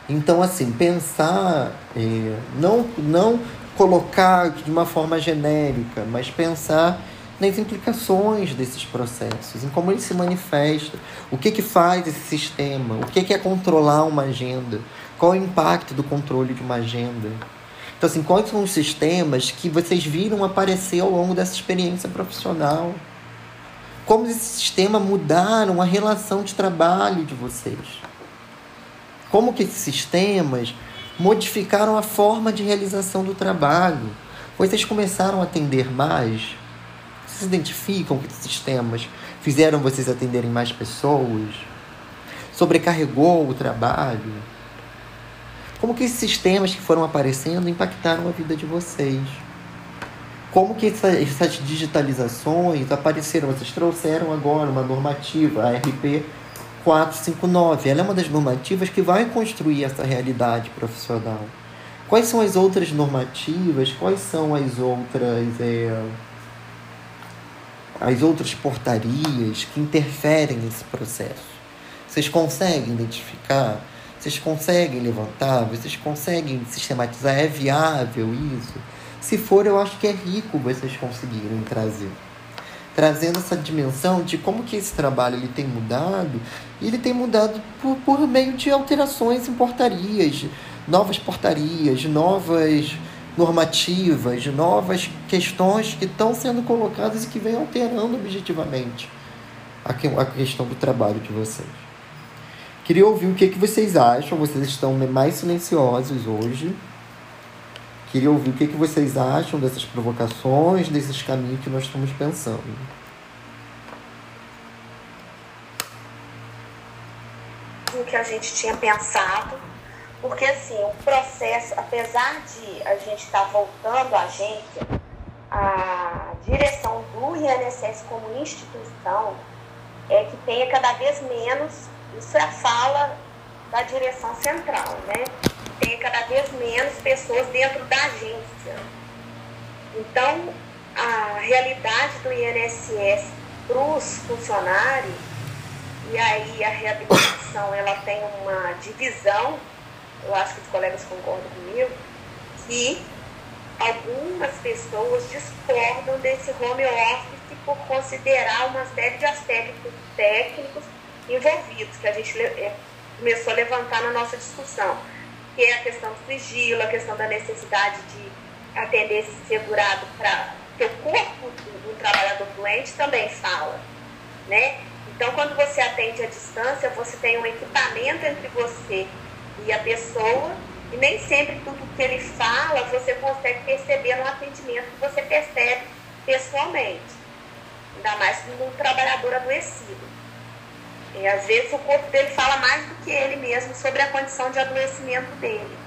então, assim, pensar, é, não, não colocar de uma forma genérica, mas pensar nas implicações desses processos, em como ele se manifesta, o que, que faz esse sistema, o que, que é controlar uma agenda, qual é o impacto do controle de uma agenda. Então, assim, quais são os sistemas que vocês viram aparecer ao longo dessa experiência profissional? Como esse sistema mudaram a relação de trabalho de vocês? Como que esses sistemas modificaram a forma de realização do trabalho? Vocês começaram a atender mais? Vocês identificam que sistemas fizeram vocês atenderem mais pessoas? Sobrecarregou o trabalho? Como que esses sistemas que foram aparecendo impactaram a vida de vocês? Como que essa, essas digitalizações apareceram? Vocês trouxeram agora uma normativa, a RP 459. Ela é uma das normativas que vai construir essa realidade profissional. Quais são as outras normativas? Quais são as outras é, as outras portarias que interferem nesse processo? Vocês conseguem identificar? Vocês conseguem levantar? Vocês conseguem sistematizar? É viável isso? Se for, eu acho que é rico vocês conseguirem trazer. Trazendo essa dimensão de como que esse trabalho ele tem mudado. E ele tem mudado por, por meio de alterações em portarias, novas portarias, novas normativas, novas questões que estão sendo colocadas e que vêm alterando objetivamente a questão do trabalho de vocês. Queria ouvir o que, que vocês acham. Vocês estão mais silenciosos hoje. Queria ouvir o que, que vocês acham dessas provocações, desses caminhos que nós estamos pensando. O que a gente tinha pensado, porque assim, o processo, apesar de a gente estar tá voltando à agência, a direção do INSS como instituição é que tenha cada vez menos isso é a fala da direção central, né? Tem cada vez menos pessoas dentro da agência. Então, a realidade do INSS para os funcionários, e aí a reabilitação ela tem uma divisão, eu acho que os colegas concordam comigo, que algumas pessoas discordam desse home office por considerar uma série de aspectos técnicos envolvidos, que a gente é, começou a levantar na nossa discussão, que é a questão do sigilo, a questão da necessidade de atender esse segurado para que o corpo do, do trabalhador doente também fala, né? Então, quando você atende à distância, você tem um equipamento entre você e a pessoa, e nem sempre tudo que ele fala você consegue perceber no atendimento que você percebe pessoalmente, ainda mais no trabalhador adoecido. E às vezes o corpo dele fala mais do que ele mesmo sobre a condição de adoecimento dele.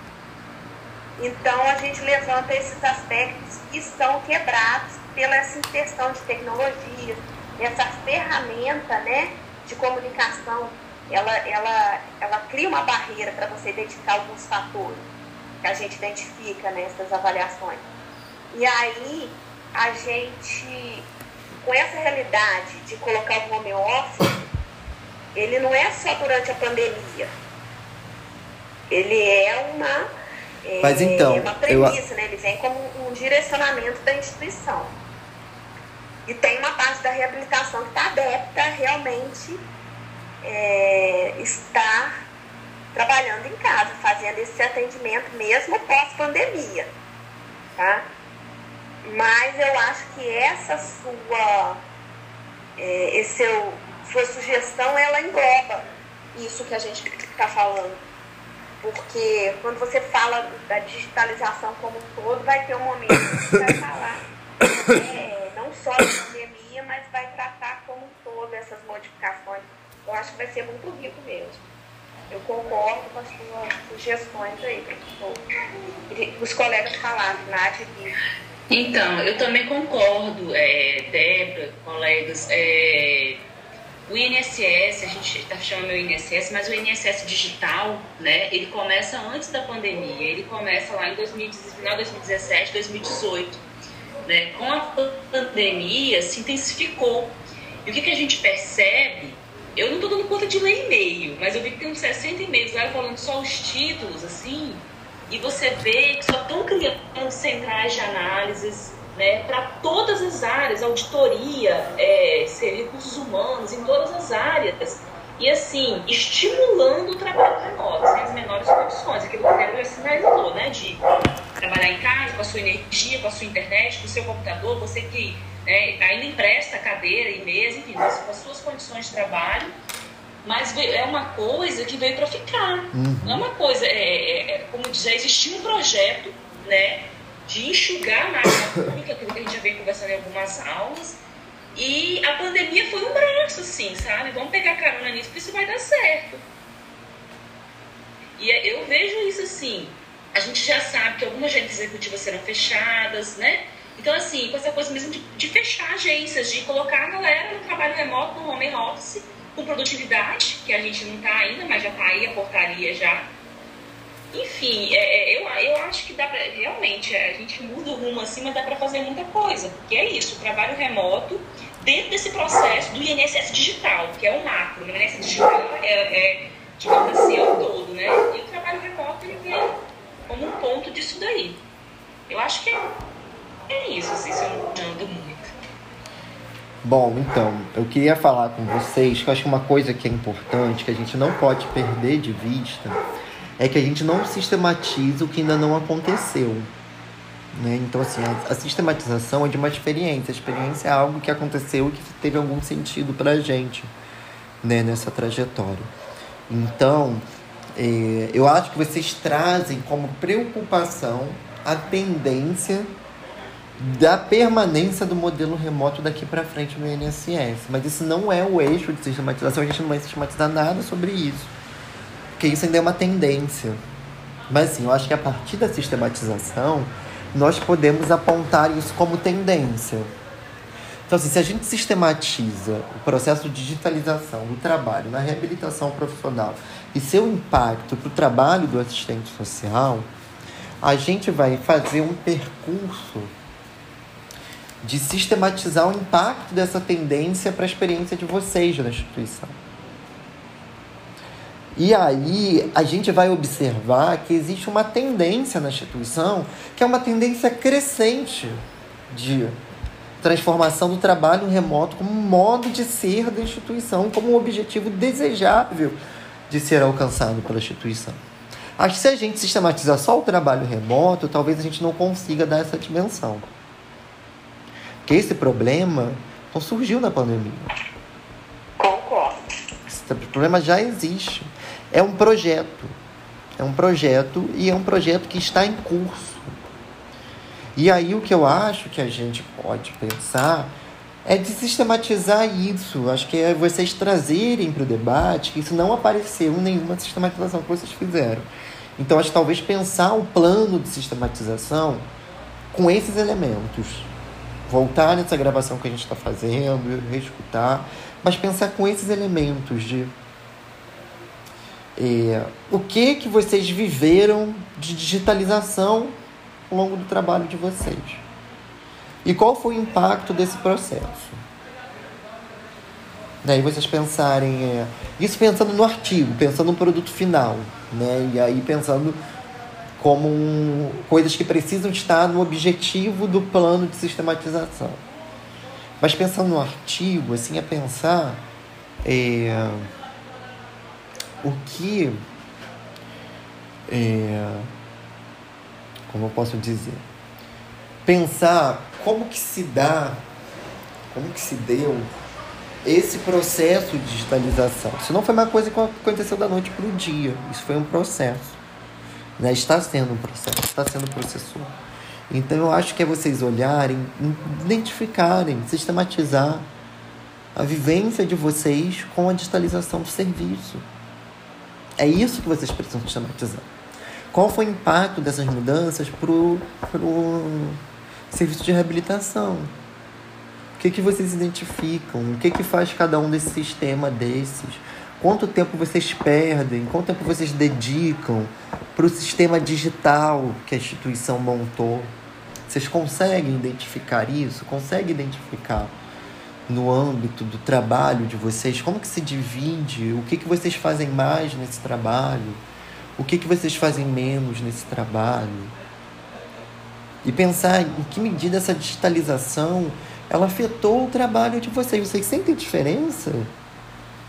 Então a gente levanta esses aspectos que estão quebrados pela essa inserção de tecnologia, essa ferramenta né, de comunicação, ela, ela, ela cria uma barreira para você identificar alguns fatores que a gente identifica nessas avaliações. E aí a gente, com essa realidade de colocar o home office, ele não é só durante a pandemia. Ele é uma, é, Mas então, é uma premissa, eu... né? Ele vem como um direcionamento da instituição. E tem uma parte da reabilitação que está adepta realmente é, estar trabalhando em casa, fazendo esse atendimento mesmo pós-pandemia, tá? Mas eu acho que essa sua, é, esse seu, sua sugestão, ela engloba isso que a gente está falando. Porque quando você fala da digitalização como um todo, vai ter um momento que você vai falar é, não só da pandemia, mas vai tratar como um todo essas modificações. Eu acho que vai ser muito rico mesmo. Eu concordo com as suas sugestões aí. Os colegas falaram, Nath e Então, eu também concordo, é, Débora, colegas. É, o INSS, a gente está chamando o INSS, mas o INSS digital, né, ele começa antes da pandemia, ele começa lá em 2019, 2017, 2018. Né? Com a pandemia se intensificou. E o que, que a gente percebe eu não estou dando conta de ler e-mail, mas eu vi que tem uns 60 e-mails lá falando só os títulos, assim, e você vê que só estão criando centrais de análises né, para todas as áreas, auditoria, é, recursos humanos, em todas as áreas. E assim, estimulando o trabalho remoto, sem as menores condições, aquilo que o Débora sinalizou, né? De trabalhar em casa, com a sua energia, com a sua internet, com o seu computador, você que né, ainda empresta cadeira e mesa, enfim, com as suas condições de trabalho, mas é uma coisa que veio para ficar. Uhum. Não é uma coisa, é, é, é, como diz, já existia um projeto né, de enxugar a máquina pública, aquilo que a gente já vem conversando em algumas aulas, e a pandemia foi um braço, assim, sabe? Vamos pegar carona nisso, porque isso vai dar certo. E é, eu vejo isso assim, a gente já sabe que algumas agências executivas serão fechadas, né? Então, assim, com essa coisa mesmo de, de fechar agências, de colocar a galera no trabalho remoto, no home office, com produtividade, que a gente não está ainda, mas já está aí a portaria já. Enfim, é, é, eu, eu acho que dá pra, realmente, a gente muda o rumo assim, mas dá para fazer muita coisa. Porque é isso, trabalho remoto, dentro desse processo do INSS digital, que é o macro. O INSS digital é, é digamos assim, é o todo, né? E o trabalho remoto, ele vem como um ponto disso daí. Eu acho que é é isso, assim, se eu não ando muito. Bom, então, eu queria falar com vocês que eu acho que uma coisa que é importante, que a gente não pode perder de vista, é que a gente não sistematiza o que ainda não aconteceu. Né? Então, assim, a, a sistematização é de uma experiência. A experiência é algo que aconteceu e que teve algum sentido pra gente né, nessa trajetória. Então, é, eu acho que vocês trazem como preocupação a tendência da permanência do modelo remoto daqui para frente no INSS. Mas isso não é o eixo de sistematização, a gente não vai sistematizar nada sobre isso. Porque isso ainda é uma tendência. Mas assim, eu acho que a partir da sistematização, nós podemos apontar isso como tendência. Então, assim, se a gente sistematiza o processo de digitalização do trabalho na reabilitação profissional e seu impacto para o trabalho do assistente social, a gente vai fazer um percurso de sistematizar o impacto dessa tendência para a experiência de vocês na instituição. E aí a gente vai observar que existe uma tendência na instituição, que é uma tendência crescente de transformação do trabalho remoto como modo de ser da instituição, como um objetivo desejável de ser alcançado pela instituição. Acho que se a gente sistematizar só o trabalho remoto, talvez a gente não consiga dar essa dimensão que esse problema não surgiu na pandemia. Concordo. Esse problema já existe. É um projeto. É um projeto e é um projeto que está em curso. E aí o que eu acho que a gente pode pensar é de sistematizar isso. Acho que é vocês trazerem para o debate que isso não apareceu em nenhuma sistematização que vocês fizeram. Então, acho que talvez pensar o plano de sistematização com esses elementos voltar nessa gravação que a gente está fazendo, reescutar, mas pensar com esses elementos de é, o que que vocês viveram de digitalização ao longo do trabalho de vocês. E qual foi o impacto desse processo? Daí vocês pensarem, é, isso pensando no artigo, pensando no produto final, né? E aí pensando como um, coisas que precisam estar no objetivo do plano de sistematização. Mas pensando no artigo, assim, é pensar é, o que. É, como eu posso dizer? Pensar como que se dá, como que se deu esse processo de digitalização. Isso não foi uma coisa que aconteceu da noite para o dia. Isso foi um processo. Né? Está sendo um processo, está sendo processor. Então eu acho que é vocês olharem, identificarem, sistematizar a vivência de vocês com a digitalização do serviço. É isso que vocês precisam sistematizar. Qual foi o impacto dessas mudanças para o serviço de reabilitação? O que, que vocês identificam? O que, que faz cada um desse sistema desses? Quanto tempo vocês perdem? Quanto tempo vocês dedicam para o sistema digital que a instituição montou? Vocês conseguem identificar isso? Conseguem identificar no âmbito do trabalho de vocês? Como que se divide? O que, que vocês fazem mais nesse trabalho? O que, que vocês fazem menos nesse trabalho? E pensar em que medida essa digitalização ela afetou o trabalho de vocês. Vocês sentem diferença?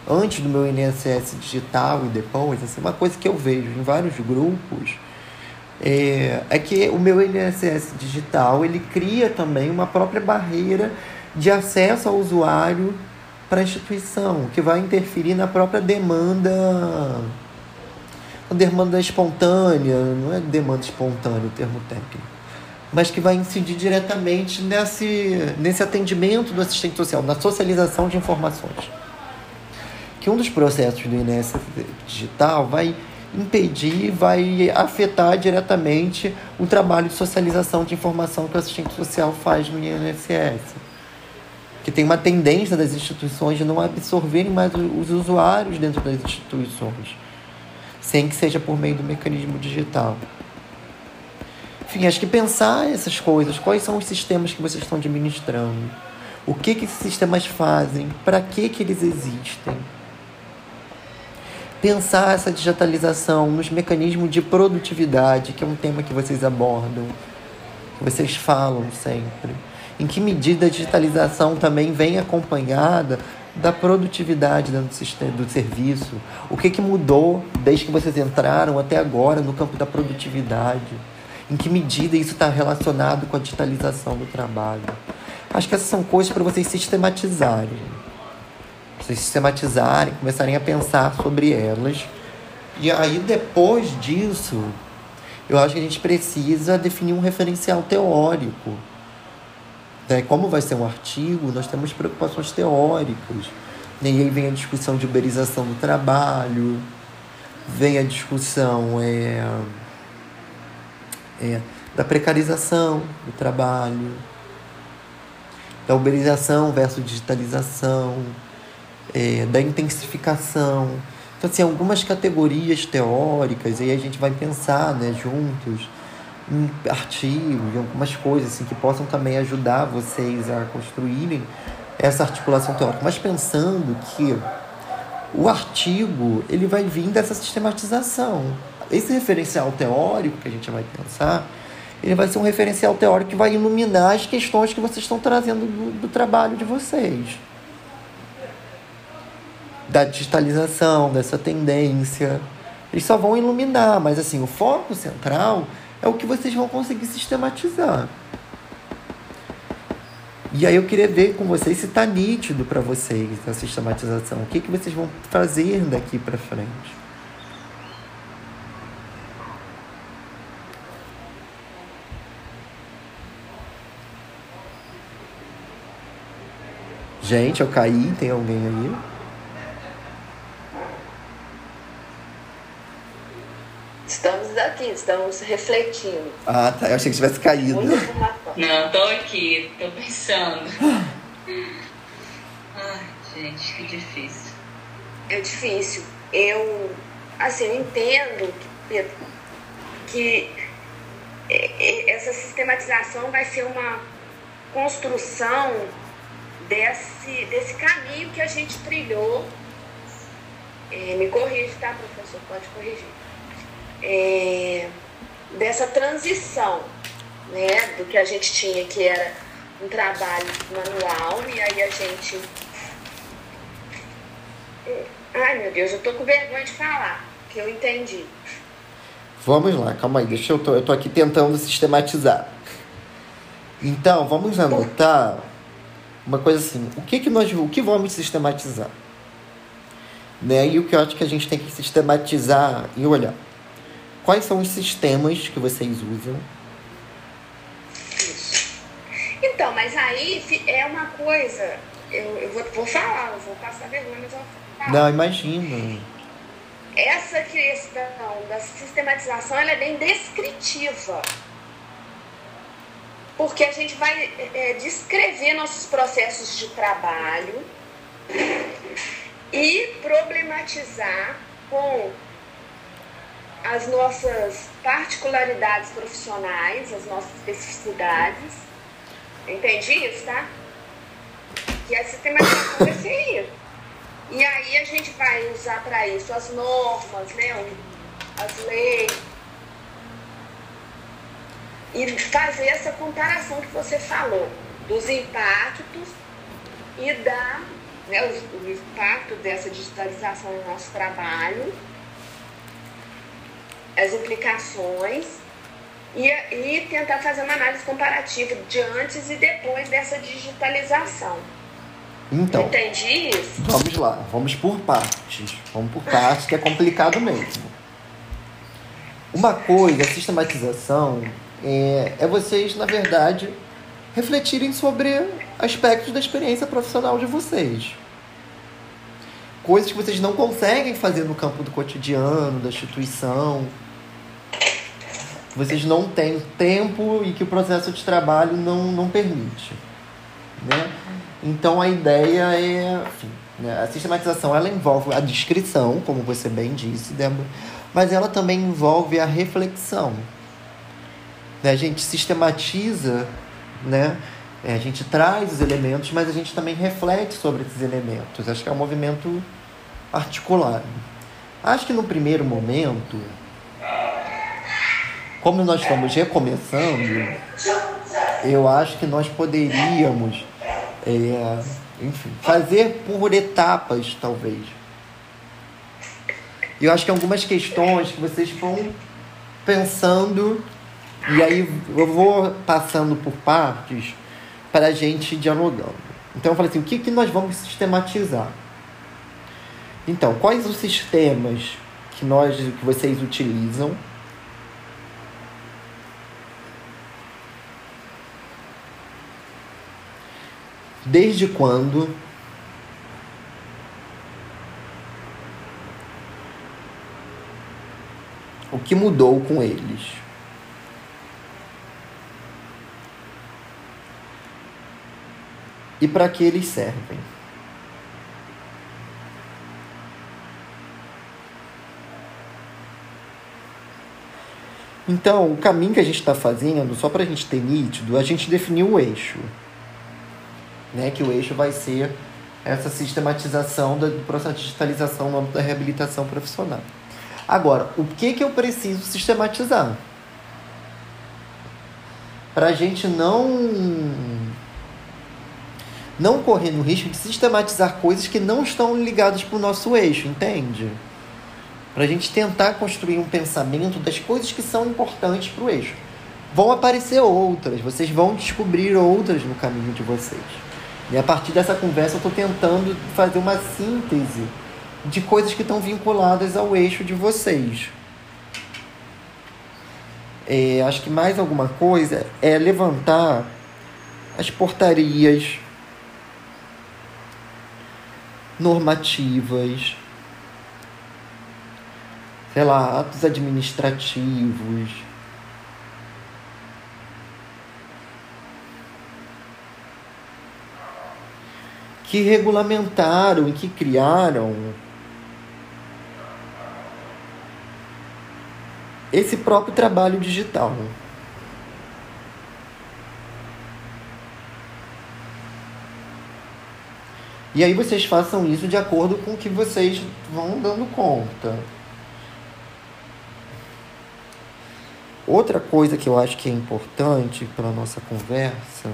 antes do meu INSS digital e depois, assim, uma coisa que eu vejo em vários grupos é, é que o meu INSS digital ele cria também uma própria barreira de acesso ao usuário para a instituição, que vai interferir na própria demanda, demanda espontânea, não é demanda espontânea o termo técnico, mas que vai incidir diretamente nesse, nesse atendimento do assistente social, na socialização de informações que um dos processos do INSS digital vai impedir, vai afetar diretamente o trabalho de socialização de informação que o assistente social faz no INSS. Que tem uma tendência das instituições de não absorverem mais os usuários dentro das instituições, sem que seja por meio do mecanismo digital. Enfim, acho que pensar essas coisas, quais são os sistemas que vocês estão administrando, o que, que esses sistemas fazem, para que, que eles existem pensar essa digitalização nos mecanismos de produtividade, que é um tema que vocês abordam, que vocês falam sempre. Em que medida a digitalização também vem acompanhada da produtividade do, sistema, do serviço? O que, que mudou desde que vocês entraram até agora no campo da produtividade? Em que medida isso está relacionado com a digitalização do trabalho? Acho que essas são coisas para vocês sistematizarem vocês sistematizarem, começarem a pensar sobre elas. E aí, depois disso, eu acho que a gente precisa definir um referencial teórico. Né? Como vai ser um artigo, nós temos preocupações teóricas. E aí vem a discussão de uberização do trabalho, vem a discussão é, é, da precarização do trabalho, da uberização versus digitalização é, da intensificação. Então, assim, algumas categorias teóricas, e aí a gente vai pensar né, juntos em artigos, em algumas coisas assim, que possam também ajudar vocês a construírem essa articulação teórica. Mas pensando que o artigo ele vai vir dessa sistematização. Esse referencial teórico que a gente vai pensar, ele vai ser um referencial teórico que vai iluminar as questões que vocês estão trazendo do, do trabalho de vocês da digitalização, dessa tendência. Eles só vão iluminar, mas assim, o foco central é o que vocês vão conseguir sistematizar. E aí eu queria ver com vocês se está nítido para vocês a sistematização. O que, que vocês vão fazer daqui para frente. Gente, eu caí, tem alguém aí? Estamos aqui, estamos refletindo. Ah, tá. Eu achei que tivesse caído. Não, tô aqui, tô pensando. <gasps> Ai, gente, que difícil. É difícil. Eu, assim, eu entendo que, que essa sistematização vai ser uma, construção desse, desse caminho que a gente trilhou. É, me corrige, tá, professor? Pode corrigir. É, dessa transição, né, do que a gente tinha, que era um trabalho manual, e aí a gente. Ai meu Deus, eu tô com vergonha de falar, que eu entendi. Vamos lá, calma aí, deixa eu tô, eu tô aqui tentando sistematizar. Então, vamos anotar uma coisa assim, o que que nós, o que vamos sistematizar? Né? E o que eu acho que a gente tem que sistematizar e olhar. Quais são os sistemas que vocês usam? Então, mas aí é uma coisa, eu, eu vou, vou falar, eu vou passar vergonha, mas eu vou falar. Não, imagina. Essa questão da sistematização ela é bem descritiva porque a gente vai é, descrever nossos processos de trabalho e problematizar com as nossas particularidades profissionais, as nossas especificidades. Entendi isso, tá? Que a sistematização vai ser isso. E aí a gente vai usar para isso as normas, né, as leis, e fazer essa comparação que você falou dos impactos e da né, o, o impacto dessa digitalização no nosso trabalho, as implicações e, e tentar fazer uma análise comparativa de antes e depois dessa digitalização. Então, Entendi isso? Vamos lá, vamos por partes. Vamos por partes, que é complicado mesmo. Uma coisa, a sistematização, é, é vocês, na verdade, refletirem sobre aspectos da experiência profissional de vocês. Coisas que vocês não conseguem fazer no campo do cotidiano, da instituição. Vocês não têm tempo e que o processo de trabalho não, não permite. Né? Então a ideia é. Enfim, né? A sistematização ela envolve a descrição, como você bem disse, Débora, mas ela também envolve a reflexão. Né? A gente sistematiza, né? É, a gente traz os elementos, mas a gente também reflete sobre esses elementos. Acho que é um movimento articulado. Acho que no primeiro momento, como nós estamos recomeçando, eu acho que nós poderíamos, é, enfim, fazer por etapas, talvez. Eu acho que algumas questões que vocês vão pensando e aí eu vou passando por partes para a gente dialogando. Então eu falei assim, o que, que nós vamos sistematizar? Então, quais os sistemas que nós que vocês utilizam? Desde quando? O que mudou com eles? e para que eles servem. Então, o caminho que a gente está fazendo, só para a gente ter nítido, a gente definiu o eixo. Né? Que o eixo vai ser essa sistematização do processo de digitalização no âmbito da reabilitação profissional. Agora, o que, que eu preciso sistematizar? Para a gente não não correndo o risco de sistematizar coisas que não estão ligadas para o nosso eixo, entende? Para a gente tentar construir um pensamento das coisas que são importantes para o eixo. Vão aparecer outras, vocês vão descobrir outras no caminho de vocês. E a partir dessa conversa eu estou tentando fazer uma síntese de coisas que estão vinculadas ao eixo de vocês. É, acho que mais alguma coisa é levantar as portarias, normativas, sei lá, atos administrativos. que regulamentaram e que criaram esse próprio trabalho digital. Né? E aí vocês façam isso de acordo com o que vocês vão dando conta. Outra coisa que eu acho que é importante para nossa conversa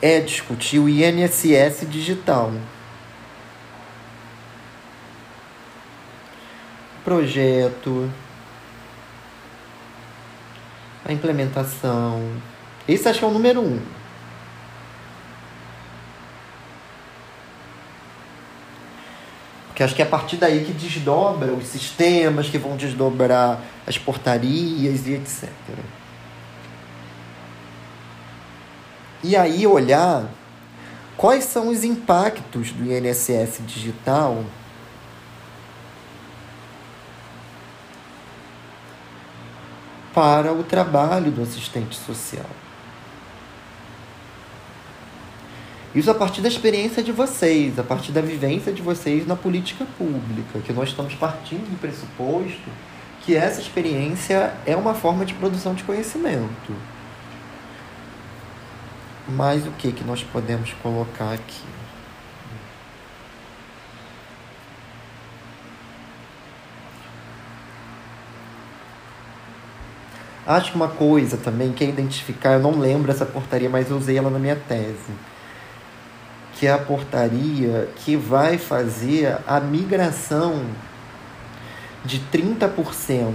é discutir o INSS digital. Projeto, a implementação. Esse acho que é o número um. Porque acho que é a partir daí que desdobra os sistemas, que vão desdobrar as portarias e etc. E aí olhar quais são os impactos do INSS digital para o trabalho do assistente social. Isso a partir da experiência de vocês, a partir da vivência de vocês na política pública, que nós estamos partindo do pressuposto que essa experiência é uma forma de produção de conhecimento. Mas o que que nós podemos colocar aqui? Acho que uma coisa também que é identificar, eu não lembro essa portaria, mas eu usei ela na minha tese. Que é a portaria que vai fazer a migração de 30%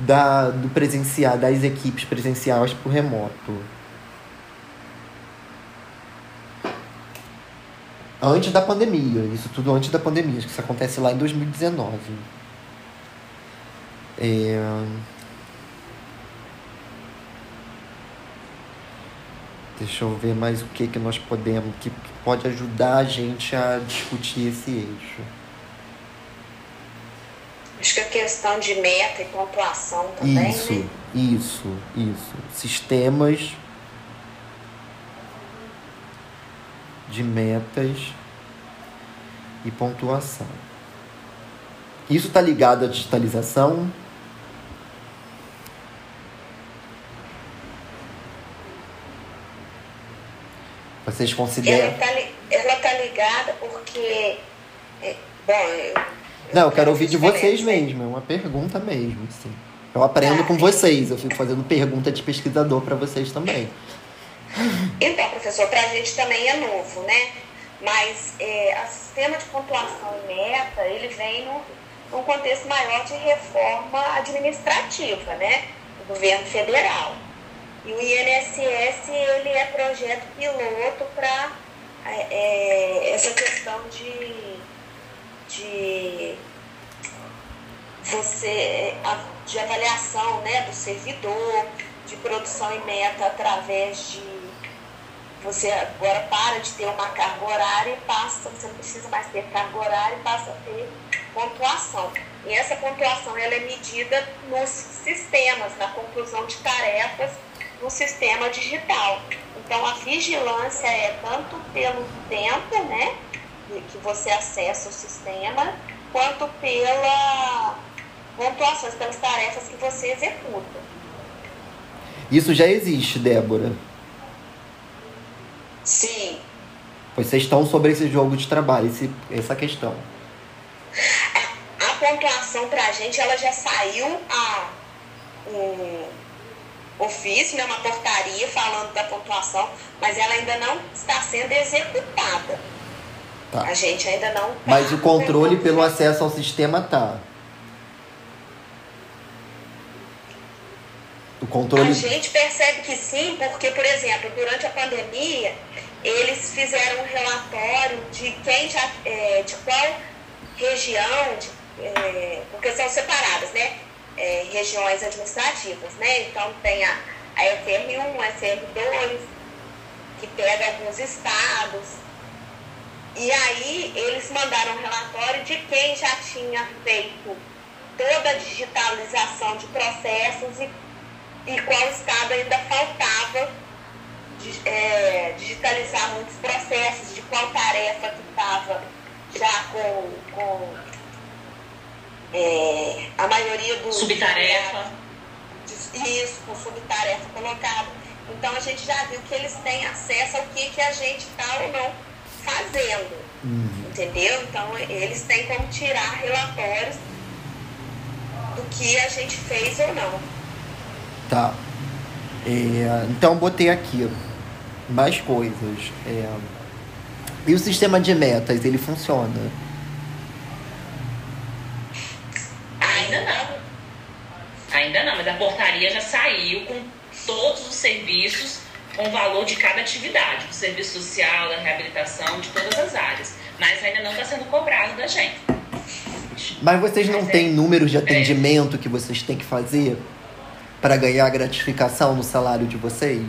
da, do presencial, das equipes presenciais para o remoto. Antes da pandemia, isso tudo antes da pandemia, acho que isso acontece lá em 2019. É... Deixa eu ver mais o que, que nós podemos, que pode ajudar a gente a discutir esse eixo. Acho que a questão de meta e pontuação também. Isso, né? isso, isso. Sistemas de metas e pontuação. Isso está ligado à digitalização? Vocês consideram? Ela está tá ligada porque. É, bom, eu, Não, eu quero ouvir de vocês mesmo, é uma pergunta mesmo, sim. Eu aprendo com vocês, eu fico fazendo pergunta de pesquisador para vocês também. Então, professor, para a gente também é novo, né? Mas é, o sistema de pontuação e meta, ele vem no, num contexto maior de reforma administrativa, né? Do governo federal. E o INSS, ele é projeto piloto para é, é, essa questão de, de você de avaliação né, do servidor, de produção e meta através de você agora para de ter uma carga horária e passa, você não precisa mais ter carga horária e passa a ter pontuação. E essa pontuação ela é medida nos sistemas, na conclusão de tarefas no sistema digital. Então a vigilância é tanto pelo tempo, né, que você acessa o sistema, quanto pela pontuações, pelas tarefas que você executa. Isso já existe, Débora. Sim. Vocês estão sobre esse jogo de trabalho, esse, essa questão. A, a pontuação para a gente, ela já saiu a um ofício, né, uma portaria falando da pontuação, mas ela ainda não está sendo executada. Tá. A gente ainda não. Tá mas o controle pelo acesso ao sistema tá. O controle... A gente percebe que sim, porque, por exemplo, durante a pandemia, eles fizeram um relatório de quem já, é, de qual região, de, é, porque são separadas, né? É, regiões administrativas, né? Então tem a, a SR1, a SR2, que pega alguns estados. E aí eles mandaram um relatório de quem já tinha feito toda a digitalização de processos e e qual estado ainda faltava é, digitalizar muitos processos, de qual tarefa que estava já com, com é, a maioria dos. Subtarefa. Isso, com subtarefa colocada. Então a gente já viu que eles têm acesso ao que, que a gente está ou não fazendo. Uhum. Entendeu? Então eles têm como tirar relatórios do que a gente fez ou não. Tá. É, então botei aqui mais coisas. É, e o sistema de metas, ele funciona? Ainda não. Ainda não, mas a portaria já saiu com todos os serviços com o valor de cada atividade, do serviço social, da reabilitação, de todas as áreas. Mas ainda não está sendo cobrado da gente. Mas vocês não Mas têm é... números de atendimento é. que vocês têm que fazer para ganhar gratificação no salário de vocês?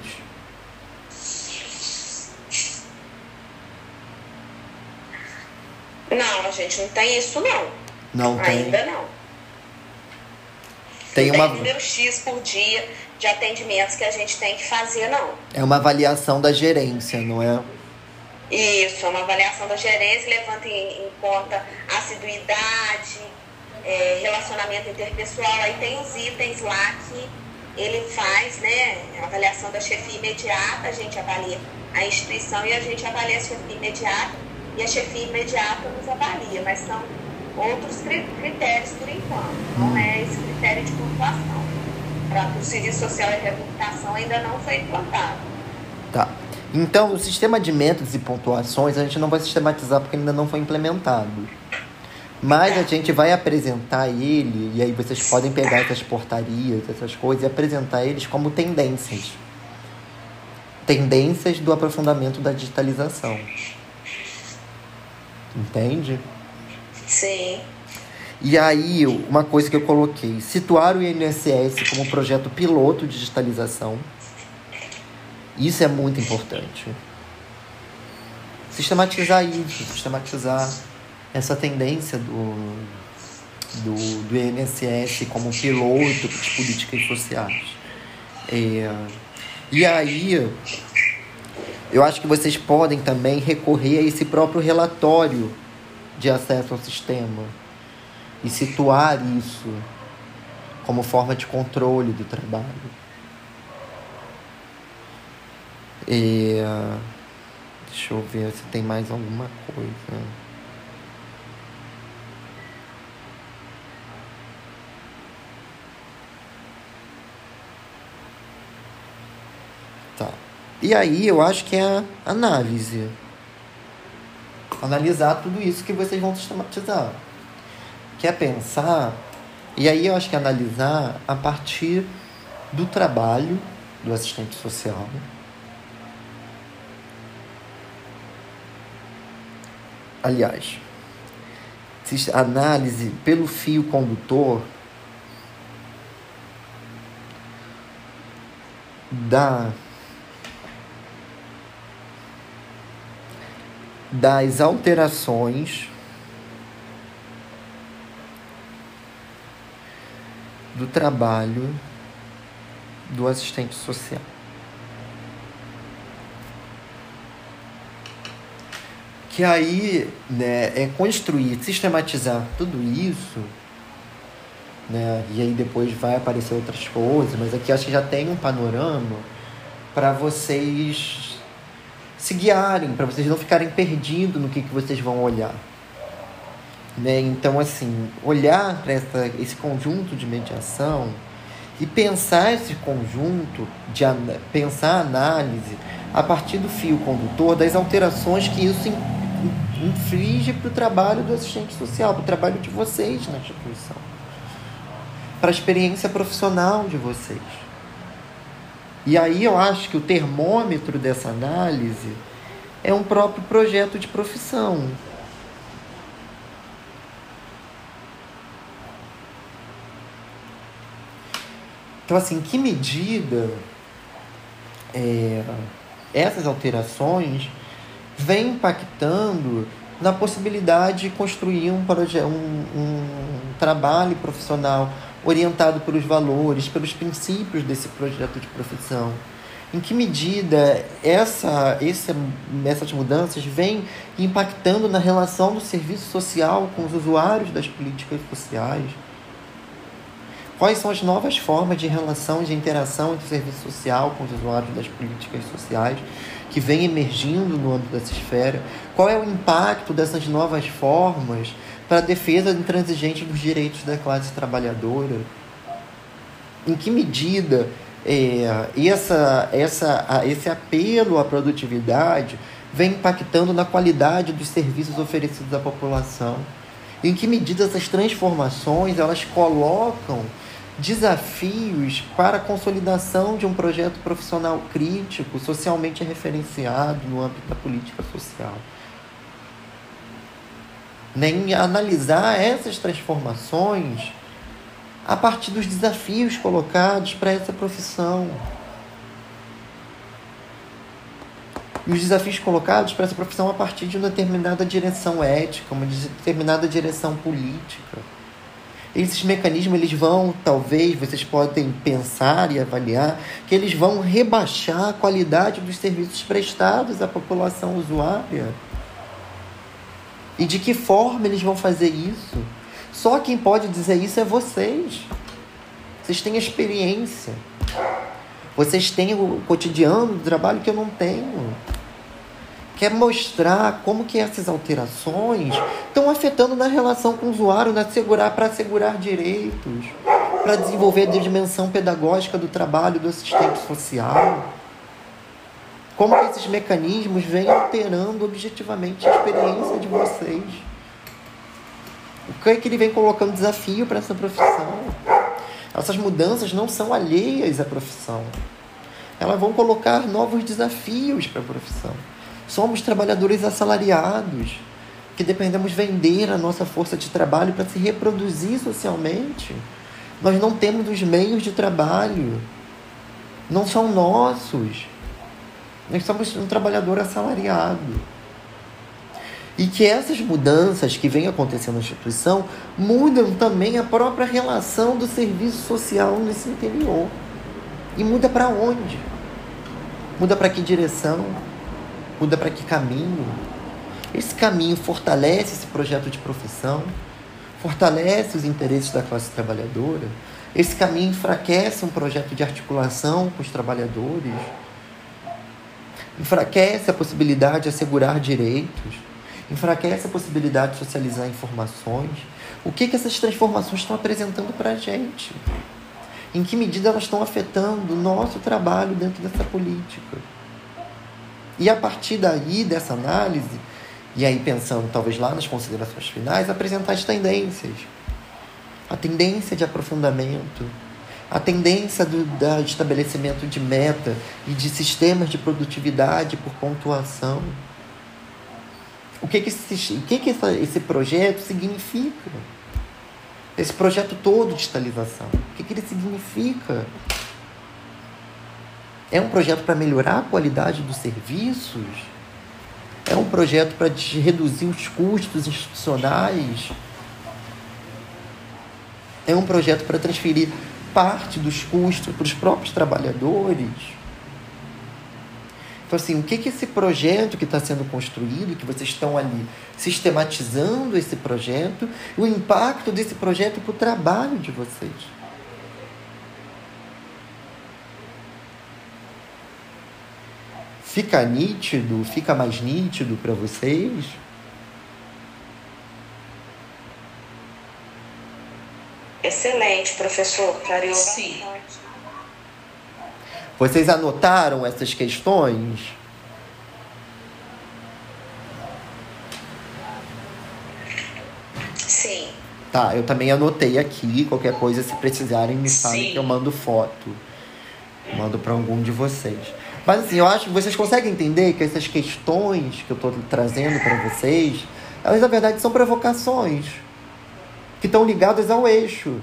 Não, a gente não tem isso não. Não tem. Ainda não. Tem não uma tem número X por dia de atendimentos que a gente tem que fazer, não. É uma avaliação da gerência, não é? Isso, é uma avaliação da gerência, levanta em, em conta assiduidade, é, relacionamento interpessoal, aí tem os itens lá que ele faz, né, a avaliação da chefia imediata, a gente avalia a instituição e a gente avalia a chefia imediata e a chefia imediata nos avalia, mas são outros critérios por enquanto, não é esse critério de pontuação para o serviço social e reabilitação ainda não foi implantado. Tá. Então, o sistema de métodos e pontuações a gente não vai sistematizar porque ainda não foi implementado. Mas a gente vai apresentar ele, e aí vocês podem pegar essas portarias, essas coisas, e apresentar eles como tendências. Tendências do aprofundamento da digitalização. Entende? Sim. E aí, uma coisa que eu coloquei: situar o INSS como projeto piloto de digitalização. Isso é muito importante. Sistematizar isso, sistematizar essa tendência do, do, do INSS como piloto de políticas sociais. É, e aí, eu acho que vocês podem também recorrer a esse próprio relatório de acesso ao sistema e situar isso como forma de controle do trabalho. E, deixa eu ver se tem mais alguma coisa. Tá. E aí eu acho que é a análise. Analisar tudo isso que vocês vão sistematizar quer pensar, e aí eu acho que analisar a partir do trabalho do assistente social. Aliás, análise pelo fio condutor da das alterações do trabalho do assistente social. Que aí né, é construir, sistematizar tudo isso, né, e aí depois vai aparecer outras coisas, mas aqui acho que já tem um panorama para vocês se guiarem, para vocês não ficarem perdidos no que, que vocês vão olhar. Né? Então, assim, olhar para esse conjunto de mediação e pensar esse conjunto, de pensar a análise a partir do fio condutor das alterações que isso inflige para o trabalho do assistente social, para o trabalho de vocês na instituição, para a experiência profissional de vocês. E aí eu acho que o termômetro dessa análise é um próprio projeto de profissão. Então, assim, que medida é, essas alterações vêm impactando na possibilidade de construir um, um, um trabalho profissional orientado pelos valores, pelos princípios desse projeto de profissão? Em que medida essa, essa, essas mudanças vêm impactando na relação do serviço social com os usuários das políticas sociais? Quais são as novas formas de relação, de interação entre o serviço social com os usuários das políticas sociais que vem emergindo no âmbito dessa esfera? Qual é o impacto dessas novas formas para a defesa intransigente dos direitos da classe trabalhadora? Em que medida é, essa, essa, esse apelo à produtividade vem impactando na qualidade dos serviços oferecidos à população? Em que medida essas transformações elas colocam desafios para a consolidação de um projeto profissional crítico, socialmente referenciado no âmbito da política social? Nem analisar essas transformações a partir dos desafios colocados para essa profissão. E os desafios colocados para essa profissão a partir de uma determinada direção ética, uma determinada direção política. Esses mecanismos eles vão, talvez, vocês podem pensar e avaliar, que eles vão rebaixar a qualidade dos serviços prestados à população usuária. E de que forma eles vão fazer isso? Só quem pode dizer isso é vocês. Vocês têm experiência. Vocês têm o cotidiano do trabalho que eu não tenho. Quer mostrar como que essas alterações estão afetando na relação com o usuário, na segurar para assegurar direitos, para desenvolver a dimensão pedagógica do trabalho do assistente social. Como esses mecanismos vêm alterando objetivamente a experiência de vocês. O é que ele vem colocando desafio para essa profissão? Essas mudanças não são alheias à profissão. Elas vão colocar novos desafios para a profissão. Somos trabalhadores assalariados que dependemos vender a nossa força de trabalho para se reproduzir socialmente. Nós não temos os meios de trabalho. Não são nossos. Nós somos um trabalhador assalariado. E que essas mudanças que vêm acontecendo na instituição mudam também a própria relação do serviço social nesse interior. E muda para onde? Muda para que direção? Muda para que caminho? Esse caminho fortalece esse projeto de profissão, fortalece os interesses da classe trabalhadora. Esse caminho enfraquece um projeto de articulação com os trabalhadores, enfraquece a possibilidade de assegurar direitos enfraquece a possibilidade de socializar informações. O que, que essas transformações estão apresentando para a gente? Em que medida elas estão afetando o nosso trabalho dentro dessa política? E a partir daí, dessa análise, e aí pensando talvez lá nas considerações finais, apresentar as tendências. A tendência de aprofundamento, a tendência do da estabelecimento de meta e de sistemas de produtividade por pontuação o que, que, esse, o que, que esse projeto significa. Esse projeto todo de digitalização. O que, que ele significa? É um projeto para melhorar a qualidade dos serviços? É um projeto para reduzir os custos institucionais? É um projeto para transferir parte dos custos para os próprios trabalhadores? Então, assim, o que, que esse projeto que está sendo construído, que vocês estão ali sistematizando esse projeto, o impacto desse projeto para o trabalho de vocês? Fica nítido, fica mais nítido para vocês? Excelente, professor. Clareou Sim. Vocês anotaram essas questões? Sim. Tá, eu também anotei aqui. Qualquer coisa, se precisarem, me falem que eu mando foto. Mando para algum de vocês. Mas assim, eu acho que vocês conseguem entender que essas questões que eu estou trazendo para vocês, elas na verdade são provocações que estão ligadas ao eixo.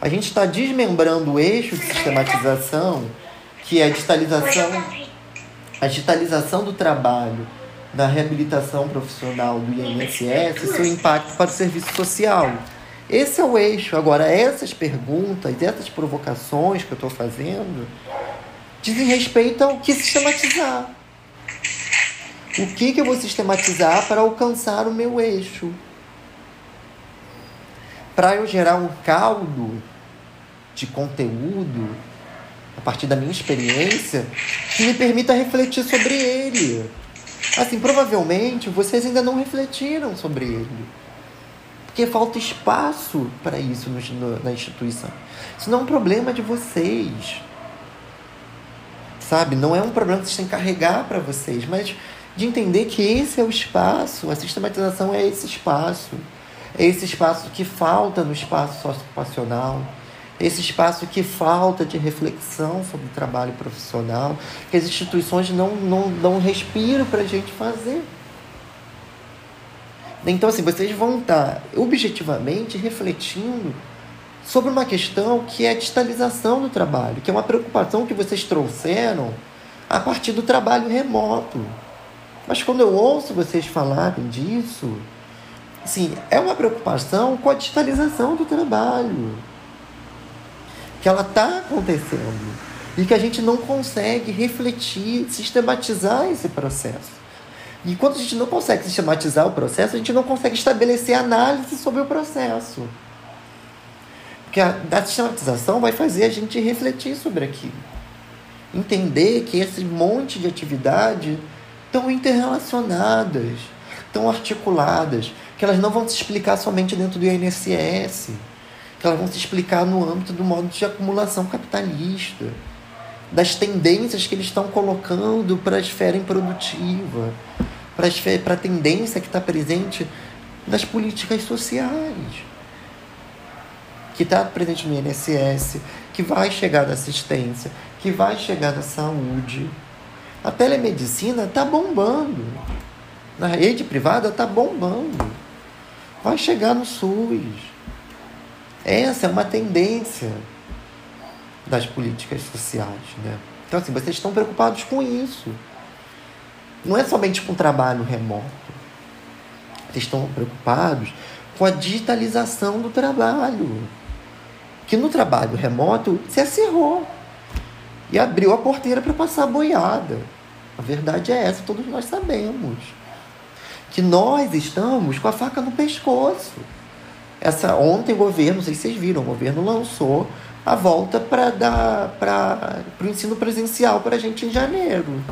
A gente está desmembrando o eixo de sistematização, que é a digitalização, a digitalização do trabalho, da reabilitação profissional do INSS e seu impacto para o serviço social. Esse é o eixo. Agora, essas perguntas, essas provocações que eu estou fazendo, dizem respeito ao que sistematizar. O que, que eu vou sistematizar para alcançar o meu eixo? Para eu gerar um caldo de conteúdo, a partir da minha experiência, que me permita refletir sobre ele. Assim, provavelmente vocês ainda não refletiram sobre ele. Porque falta espaço para isso no, na instituição. Isso não é um problema de vocês. Sabe? Não é um problema que vocês têm que carregar para vocês, mas de entender que esse é o espaço, a sistematização é esse espaço. Esse espaço que falta no espaço socioeducacional esse espaço que falta de reflexão sobre o trabalho profissional, que as instituições não, não dão respiro para a gente fazer. Então, assim, vocês vão estar objetivamente refletindo sobre uma questão que é a digitalização do trabalho, que é uma preocupação que vocês trouxeram a partir do trabalho remoto. Mas quando eu ouço vocês falarem disso, assim, é uma preocupação com a digitalização do trabalho que ela está acontecendo e que a gente não consegue refletir, sistematizar esse processo. E quando a gente não consegue sistematizar o processo, a gente não consegue estabelecer análise sobre o processo. Porque a, a sistematização vai fazer a gente refletir sobre aquilo. Entender que esse monte de atividades estão interrelacionadas, estão articuladas, que elas não vão se explicar somente dentro do INSS que elas vão se explicar no âmbito do modo de acumulação capitalista, das tendências que eles estão colocando para a esfera improdutiva, para a, tendência que está presente nas políticas sociais, que está presente no INSS, que vai chegar na assistência, que vai chegar na saúde. A telemedicina está bombando. Na rede privada está bombando. Vai chegar no SUS. Essa é uma tendência das políticas sociais, né? Então, assim, vocês estão preocupados com isso. Não é somente com o trabalho remoto. Vocês estão preocupados com a digitalização do trabalho. Que no trabalho remoto se acirrou e abriu a porteira para passar a boiada. A verdade é essa, todos nós sabemos. Que nós estamos com a faca no pescoço. Essa, ontem o governo, não sei se vocês viram, o governo lançou a volta para dar para o ensino presencial para a gente em janeiro.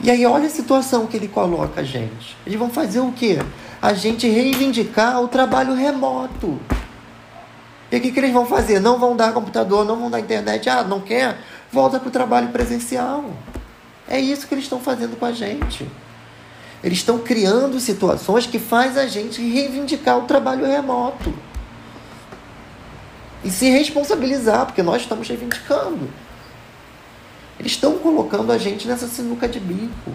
E aí olha a situação que ele coloca a gente. Eles vão fazer o quê? A gente reivindicar o trabalho remoto. E o que, que eles vão fazer? Não vão dar computador, não vão dar internet. Ah, não quer? Volta para o trabalho presencial. É isso que eles estão fazendo com a gente. Eles estão criando situações que faz a gente reivindicar o trabalho remoto. E se responsabilizar, porque nós estamos reivindicando. Eles estão colocando a gente nessa sinuca de bico.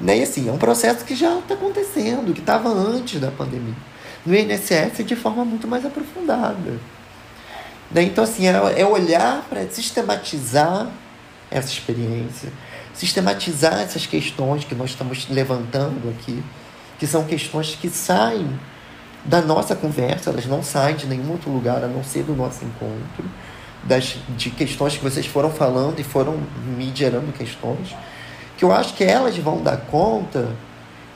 Né? E assim, é um processo que já está acontecendo, que estava antes da pandemia. No INSS de forma muito mais aprofundada. Né? Então, assim, é, é olhar para sistematizar essa experiência sistematizar essas questões que nós estamos levantando aqui, que são questões que saem da nossa conversa, elas não saem de nenhum outro lugar a não ser do nosso encontro, das, de questões que vocês foram falando e foram me gerando questões, que eu acho que elas vão dar conta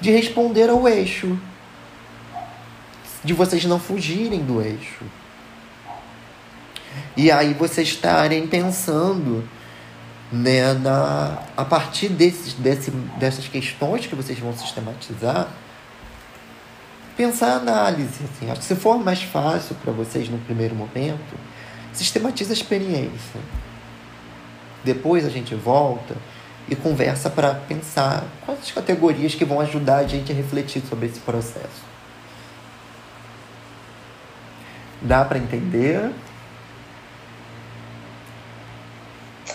de responder ao eixo, de vocês não fugirem do eixo. E aí vocês estarem pensando né, na, a partir desses, desse, dessas questões que vocês vão sistematizar, pensar a análise. Assim. Acho que se for mais fácil para vocês no primeiro momento, sistematiza a experiência. Depois a gente volta e conversa para pensar quais as categorias que vão ajudar a gente a refletir sobre esse processo. Dá para entender?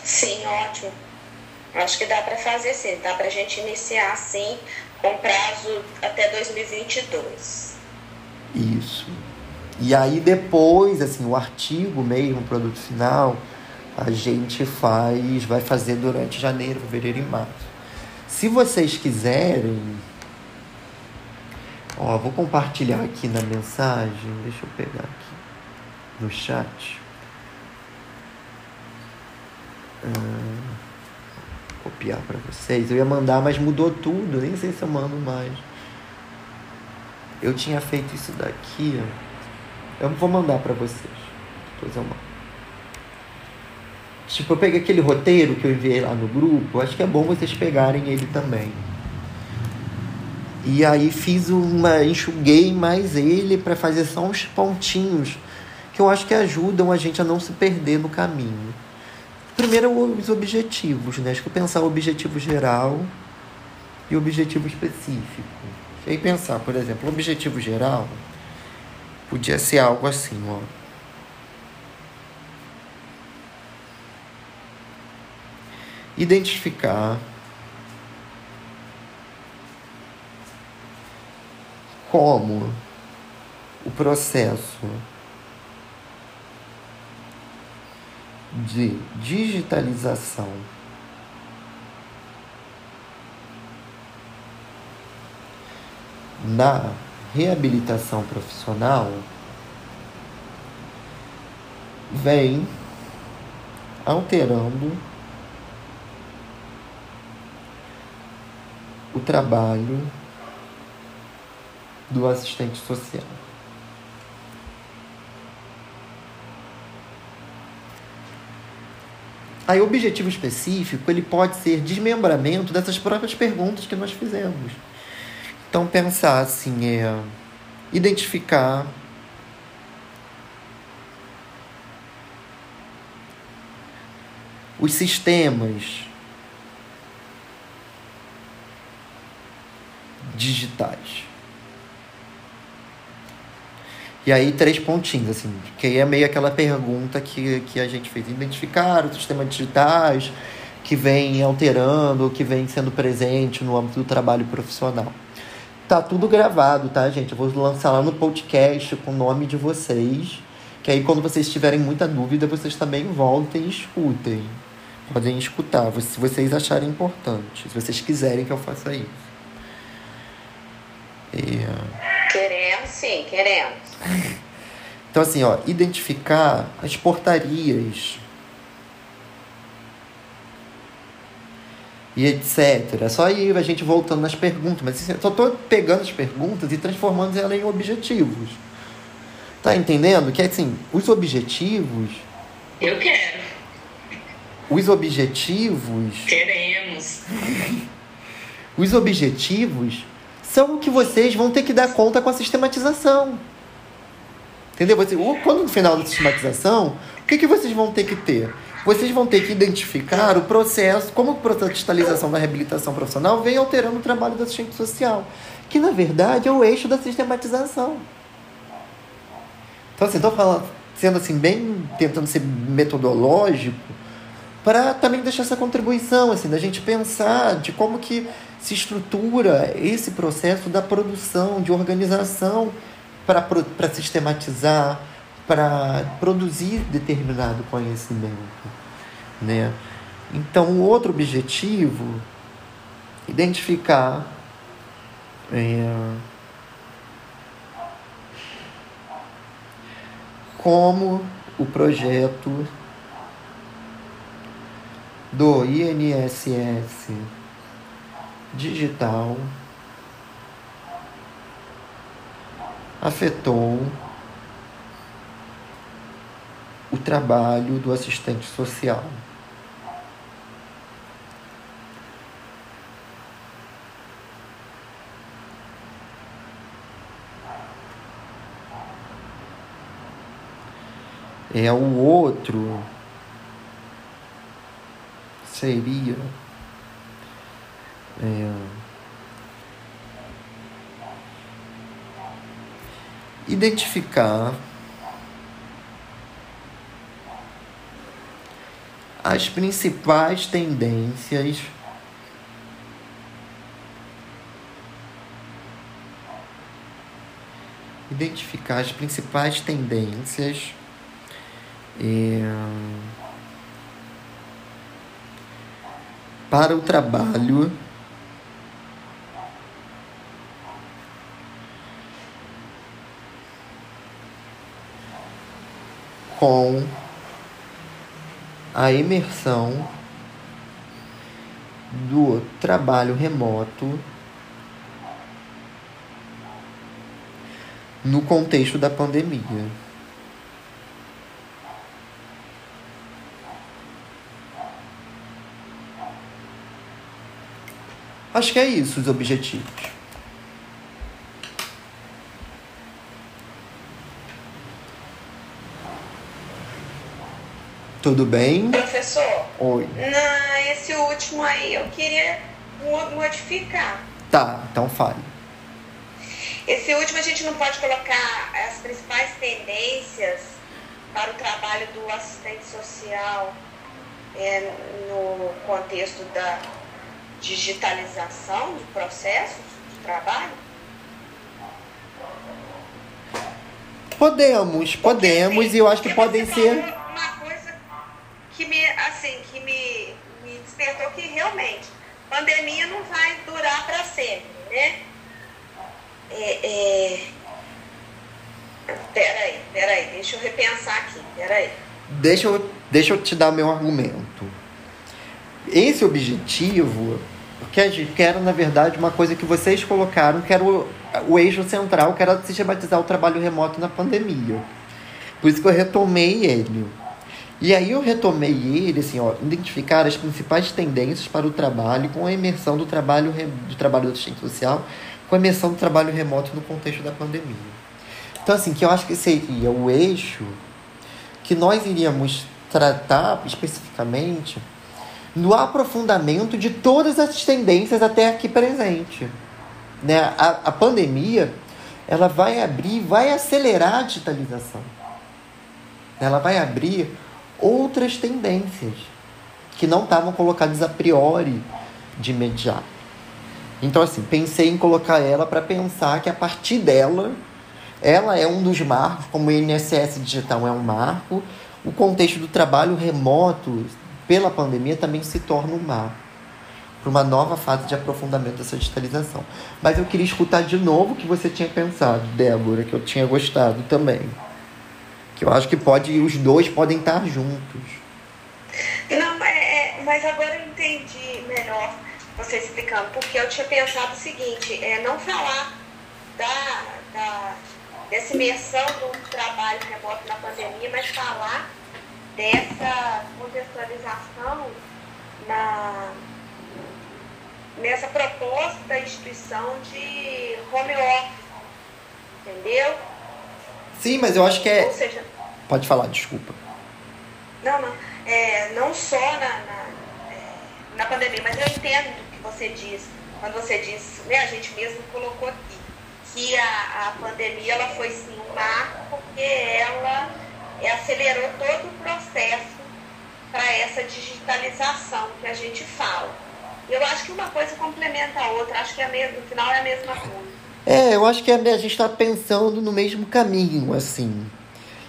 Sim, ótimo. Acho que dá para fazer sim, dá para a gente iniciar sim, com prazo até 2022. Isso. E aí depois, assim, o artigo mesmo, o produto final, a gente faz, vai fazer durante janeiro, fevereiro e março. Se vocês quiserem, ó, vou compartilhar aqui na mensagem, deixa eu pegar aqui no chat. Ah, copiar para vocês. Eu ia mandar, mas mudou tudo. Nem sei se eu mando mais. Eu tinha feito isso daqui. Eu vou mandar para vocês. Coisa mal. Tipo, eu peguei aquele roteiro que eu enviei lá no grupo, acho que é bom vocês pegarem ele também. E aí fiz uma. enxuguei mais ele para fazer só uns pontinhos que eu acho que ajudam a gente a não se perder no caminho. Primeiro, os objetivos, né? Acho que pensar o objetivo geral e o objetivo específico. E aí pensar, por exemplo, o objetivo geral podia ser algo assim, ó. Identificar como o processo de digitalização na reabilitação profissional vem alterando o trabalho do assistente social. Aí o objetivo específico ele pode ser desmembramento dessas próprias perguntas que nós fizemos. Então pensar assim é identificar os sistemas digitais. E aí, três pontinhos, assim, que aí é meio aquela pergunta que, que a gente fez. Identificar os sistemas digitais que vem alterando, que vem sendo presente no âmbito do trabalho profissional. Tá tudo gravado, tá, gente? Eu vou lançar lá no podcast com o nome de vocês. Que aí, quando vocês tiverem muita dúvida, vocês também voltem e escutem. Podem escutar, se vocês acharem importante. Se vocês quiserem que eu faça isso. E... Queremos, sim, queremos. Então, assim, ó, identificar as portarias e etc. É só ir a gente voltando nas perguntas, mas assim, eu só tô pegando as perguntas e transformando elas em objetivos. Tá entendendo? Que assim, os objetivos. Eu quero. Os objetivos. Queremos. <laughs> os objetivos são que vocês vão ter que dar conta com a sistematização. Entendeu? Você, quando no final da sistematização, o que, que vocês vão ter que ter? Vocês vão ter que identificar o processo, como o processo de digitalização da reabilitação profissional vem alterando o trabalho do assistente social, que na verdade é o eixo da sistematização. Então, assim, estou falando, sendo assim, bem tentando ser metodológico, para também deixar essa contribuição, assim, da gente pensar de como que se estrutura esse processo da produção, de organização para sistematizar, para produzir determinado conhecimento, né? Então, o outro objetivo, identificar é, como o projeto do INSS digital afetou o trabalho do assistente social. É o outro seria é, identificar as principais tendências identificar as principais tendências é, para o trabalho com a imersão do trabalho remoto no contexto da pandemia. Acho que é isso os objetivos. Tudo bem? Professor? Oi. Não, esse último aí eu queria modificar. Tá, então fale. Esse último a gente não pode colocar as principais tendências para o trabalho do assistente social é, no contexto da digitalização de processos de trabalho? Podemos, podemos, Porque, e eu acho que podem ser. falou Uma coisa que me, assim, que me, me despertou que realmente pandemia não vai durar para sempre, né? É. Peraí, peraí, deixa eu repensar aqui, peraí. Deixa eu, deixa eu te dar meu argumento. Esse objetivo, que a gente quer, na verdade, uma coisa que vocês colocaram, que era o, o eixo central, que era sistematizar o trabalho remoto na pandemia. Por isso que eu retomei ele. E aí eu retomei ele, assim, ó, identificar as principais tendências para o trabalho com a imersão do trabalho, do trabalho do assistente social, com a imersão do trabalho remoto no contexto da pandemia. Então, assim, que eu acho que seria o eixo que nós iríamos tratar especificamente no aprofundamento de todas as tendências até aqui presente. Né? A, a pandemia ela vai abrir, vai acelerar a digitalização. Ela vai abrir outras tendências que não estavam colocadas a priori de imediato. Então, assim, pensei em colocar ela para pensar que a partir dela, ela é um dos marcos, como o INSS digital é um marco, o contexto do trabalho remoto pela pandemia também se torna um marco para uma nova fase de aprofundamento dessa digitalização. Mas eu queria escutar de novo o que você tinha pensado, Débora, que eu tinha gostado também. Que eu acho que pode, os dois podem estar juntos. Não, é, é, mas agora eu entendi melhor você explicando, porque eu tinha pensado o seguinte, é não falar da, da, dessa imersão do trabalho remoto na pandemia, mas falar dessa contextualização na, nessa proposta da instituição de home office, entendeu? Sim, mas eu acho que é. Ou seja, Pode falar, desculpa. não, não, é, não só na, na, é, na pandemia, mas eu entendo você diz, quando você diz, né, a gente mesmo colocou aqui, que a, a pandemia ela foi sim um marco porque ela é, acelerou todo o processo para essa digitalização que a gente fala. Eu acho que uma coisa complementa a outra, acho que é no final é a mesma coisa. É, eu acho que a gente está pensando no mesmo caminho, assim.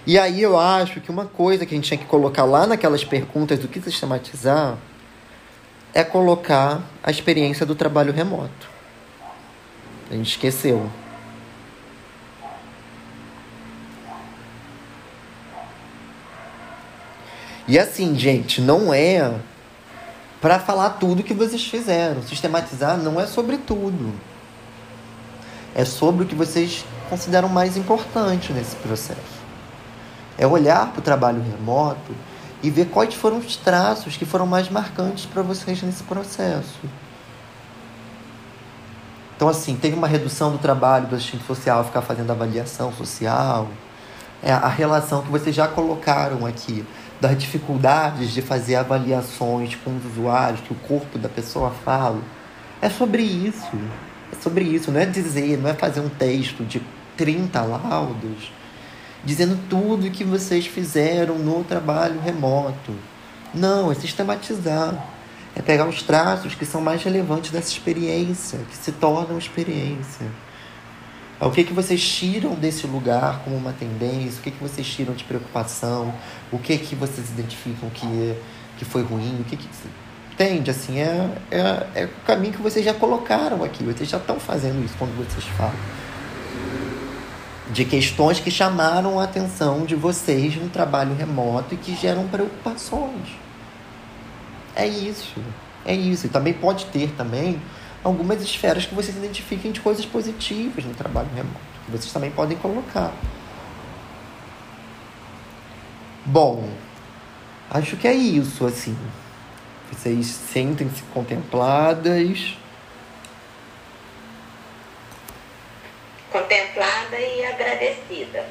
E aí eu acho que uma coisa que a gente tinha que colocar lá naquelas perguntas do que sistematizar é colocar a experiência do trabalho remoto. A gente esqueceu. E assim, gente, não é para falar tudo que vocês fizeram. Sistematizar não é sobre tudo. É sobre o que vocês consideram mais importante nesse processo. É olhar para o trabalho remoto e ver quais foram os traços que foram mais marcantes para vocês nesse processo. Então, assim, teve uma redução do trabalho do assistente social ficar fazendo avaliação social. É a relação que vocês já colocaram aqui das dificuldades de fazer avaliações com os usuários, que o corpo da pessoa fala. É sobre isso. É sobre isso. Não é dizer, não é fazer um texto de 30 laudos dizendo tudo que vocês fizeram no trabalho remoto. Não, é sistematizar. É pegar os traços que são mais relevantes dessa experiência, que se tornam experiência. É o que, que vocês tiram desse lugar como uma tendência, o que, que vocês tiram de preocupação, o que, que vocês identificam que, que foi ruim, o que, que entende? Assim, é, é, é o caminho que vocês já colocaram aqui, vocês já estão fazendo isso quando vocês falam de questões que chamaram a atenção de vocês no trabalho remoto e que geram preocupações. É isso. É isso. E também pode ter também algumas esferas que vocês identifiquem de coisas positivas no trabalho remoto, que vocês também podem colocar. Bom, acho que é isso, assim. Vocês sentem-se contempladas. Honrada e agradecida.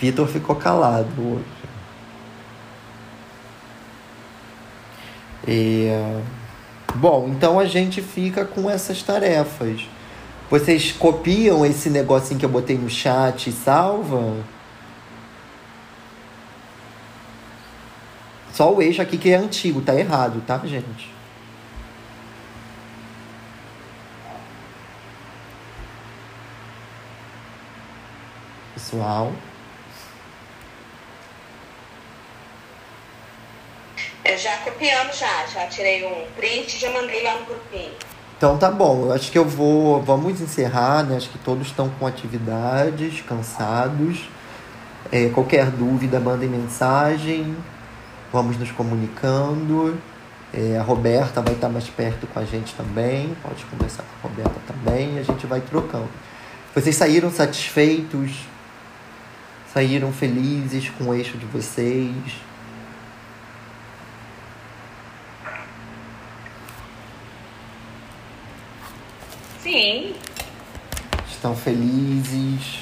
Vitor ficou calado hoje. É... Bom, então a gente fica com essas tarefas. Vocês copiam esse negocinho que eu botei no chat e salva? Só o eixo aqui que é antigo, tá errado, tá, gente? Pessoal. Eu já copiando já, já tirei um print e já mandei lá no grupinho. Então tá bom, eu acho que eu vou. Vamos encerrar, né? Acho que todos estão com atividades, cansados. É, qualquer dúvida, mandem mensagem. Vamos nos comunicando. É, a Roberta vai estar mais perto com a gente também. Pode conversar com a Roberta também. A gente vai trocando. Vocês saíram satisfeitos? Saíram felizes com o eixo de vocês? Sim. Estão felizes?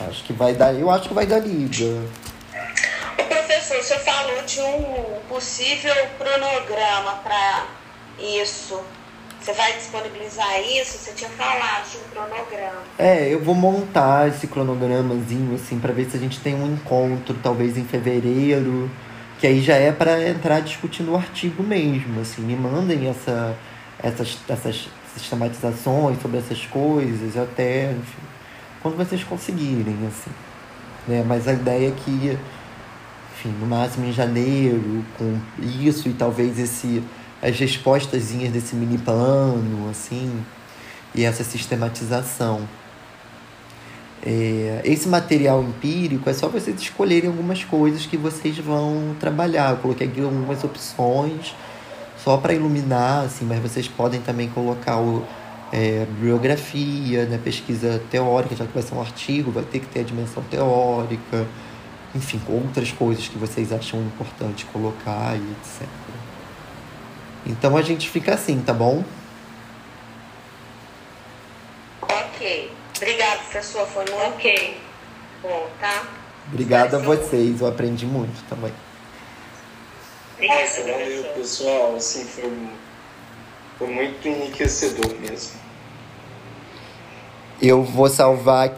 Acho que vai dar. Eu acho que vai dar liga. O professor, você falou de um possível cronograma para isso. Você vai disponibilizar isso? Você tinha falado de um cronograma. É, eu vou montar esse cronogramazinho assim para ver se a gente tem um encontro talvez em fevereiro, que aí já é para entrar discutindo o artigo mesmo, assim, me mandem essa essas essas sistematizações sobre essas coisas, até, enfim, quando vocês conseguirem, assim. Né? Mas a ideia é que, enfim, no máximo em janeiro, com isso e talvez esse as respostazinhas desse mini plano, assim, e essa sistematização. É, esse material empírico é só vocês escolherem algumas coisas que vocês vão trabalhar. Eu coloquei aqui algumas opções só para iluminar, assim, mas vocês podem também colocar o é, bibliografia, né, pesquisa teórica, já que vai ser um artigo, vai ter que ter a dimensão teórica, enfim, outras coisas que vocês acham importante colocar e etc. Então a gente fica assim, tá bom? Ok. Obrigada, professor. Foi muito Ok. bom, tá? Obrigado a vocês, eu aprendi muito também. Obrigada, Valeu, professor. pessoal. Assim, foi, foi muito enriquecedor mesmo. Eu vou salvar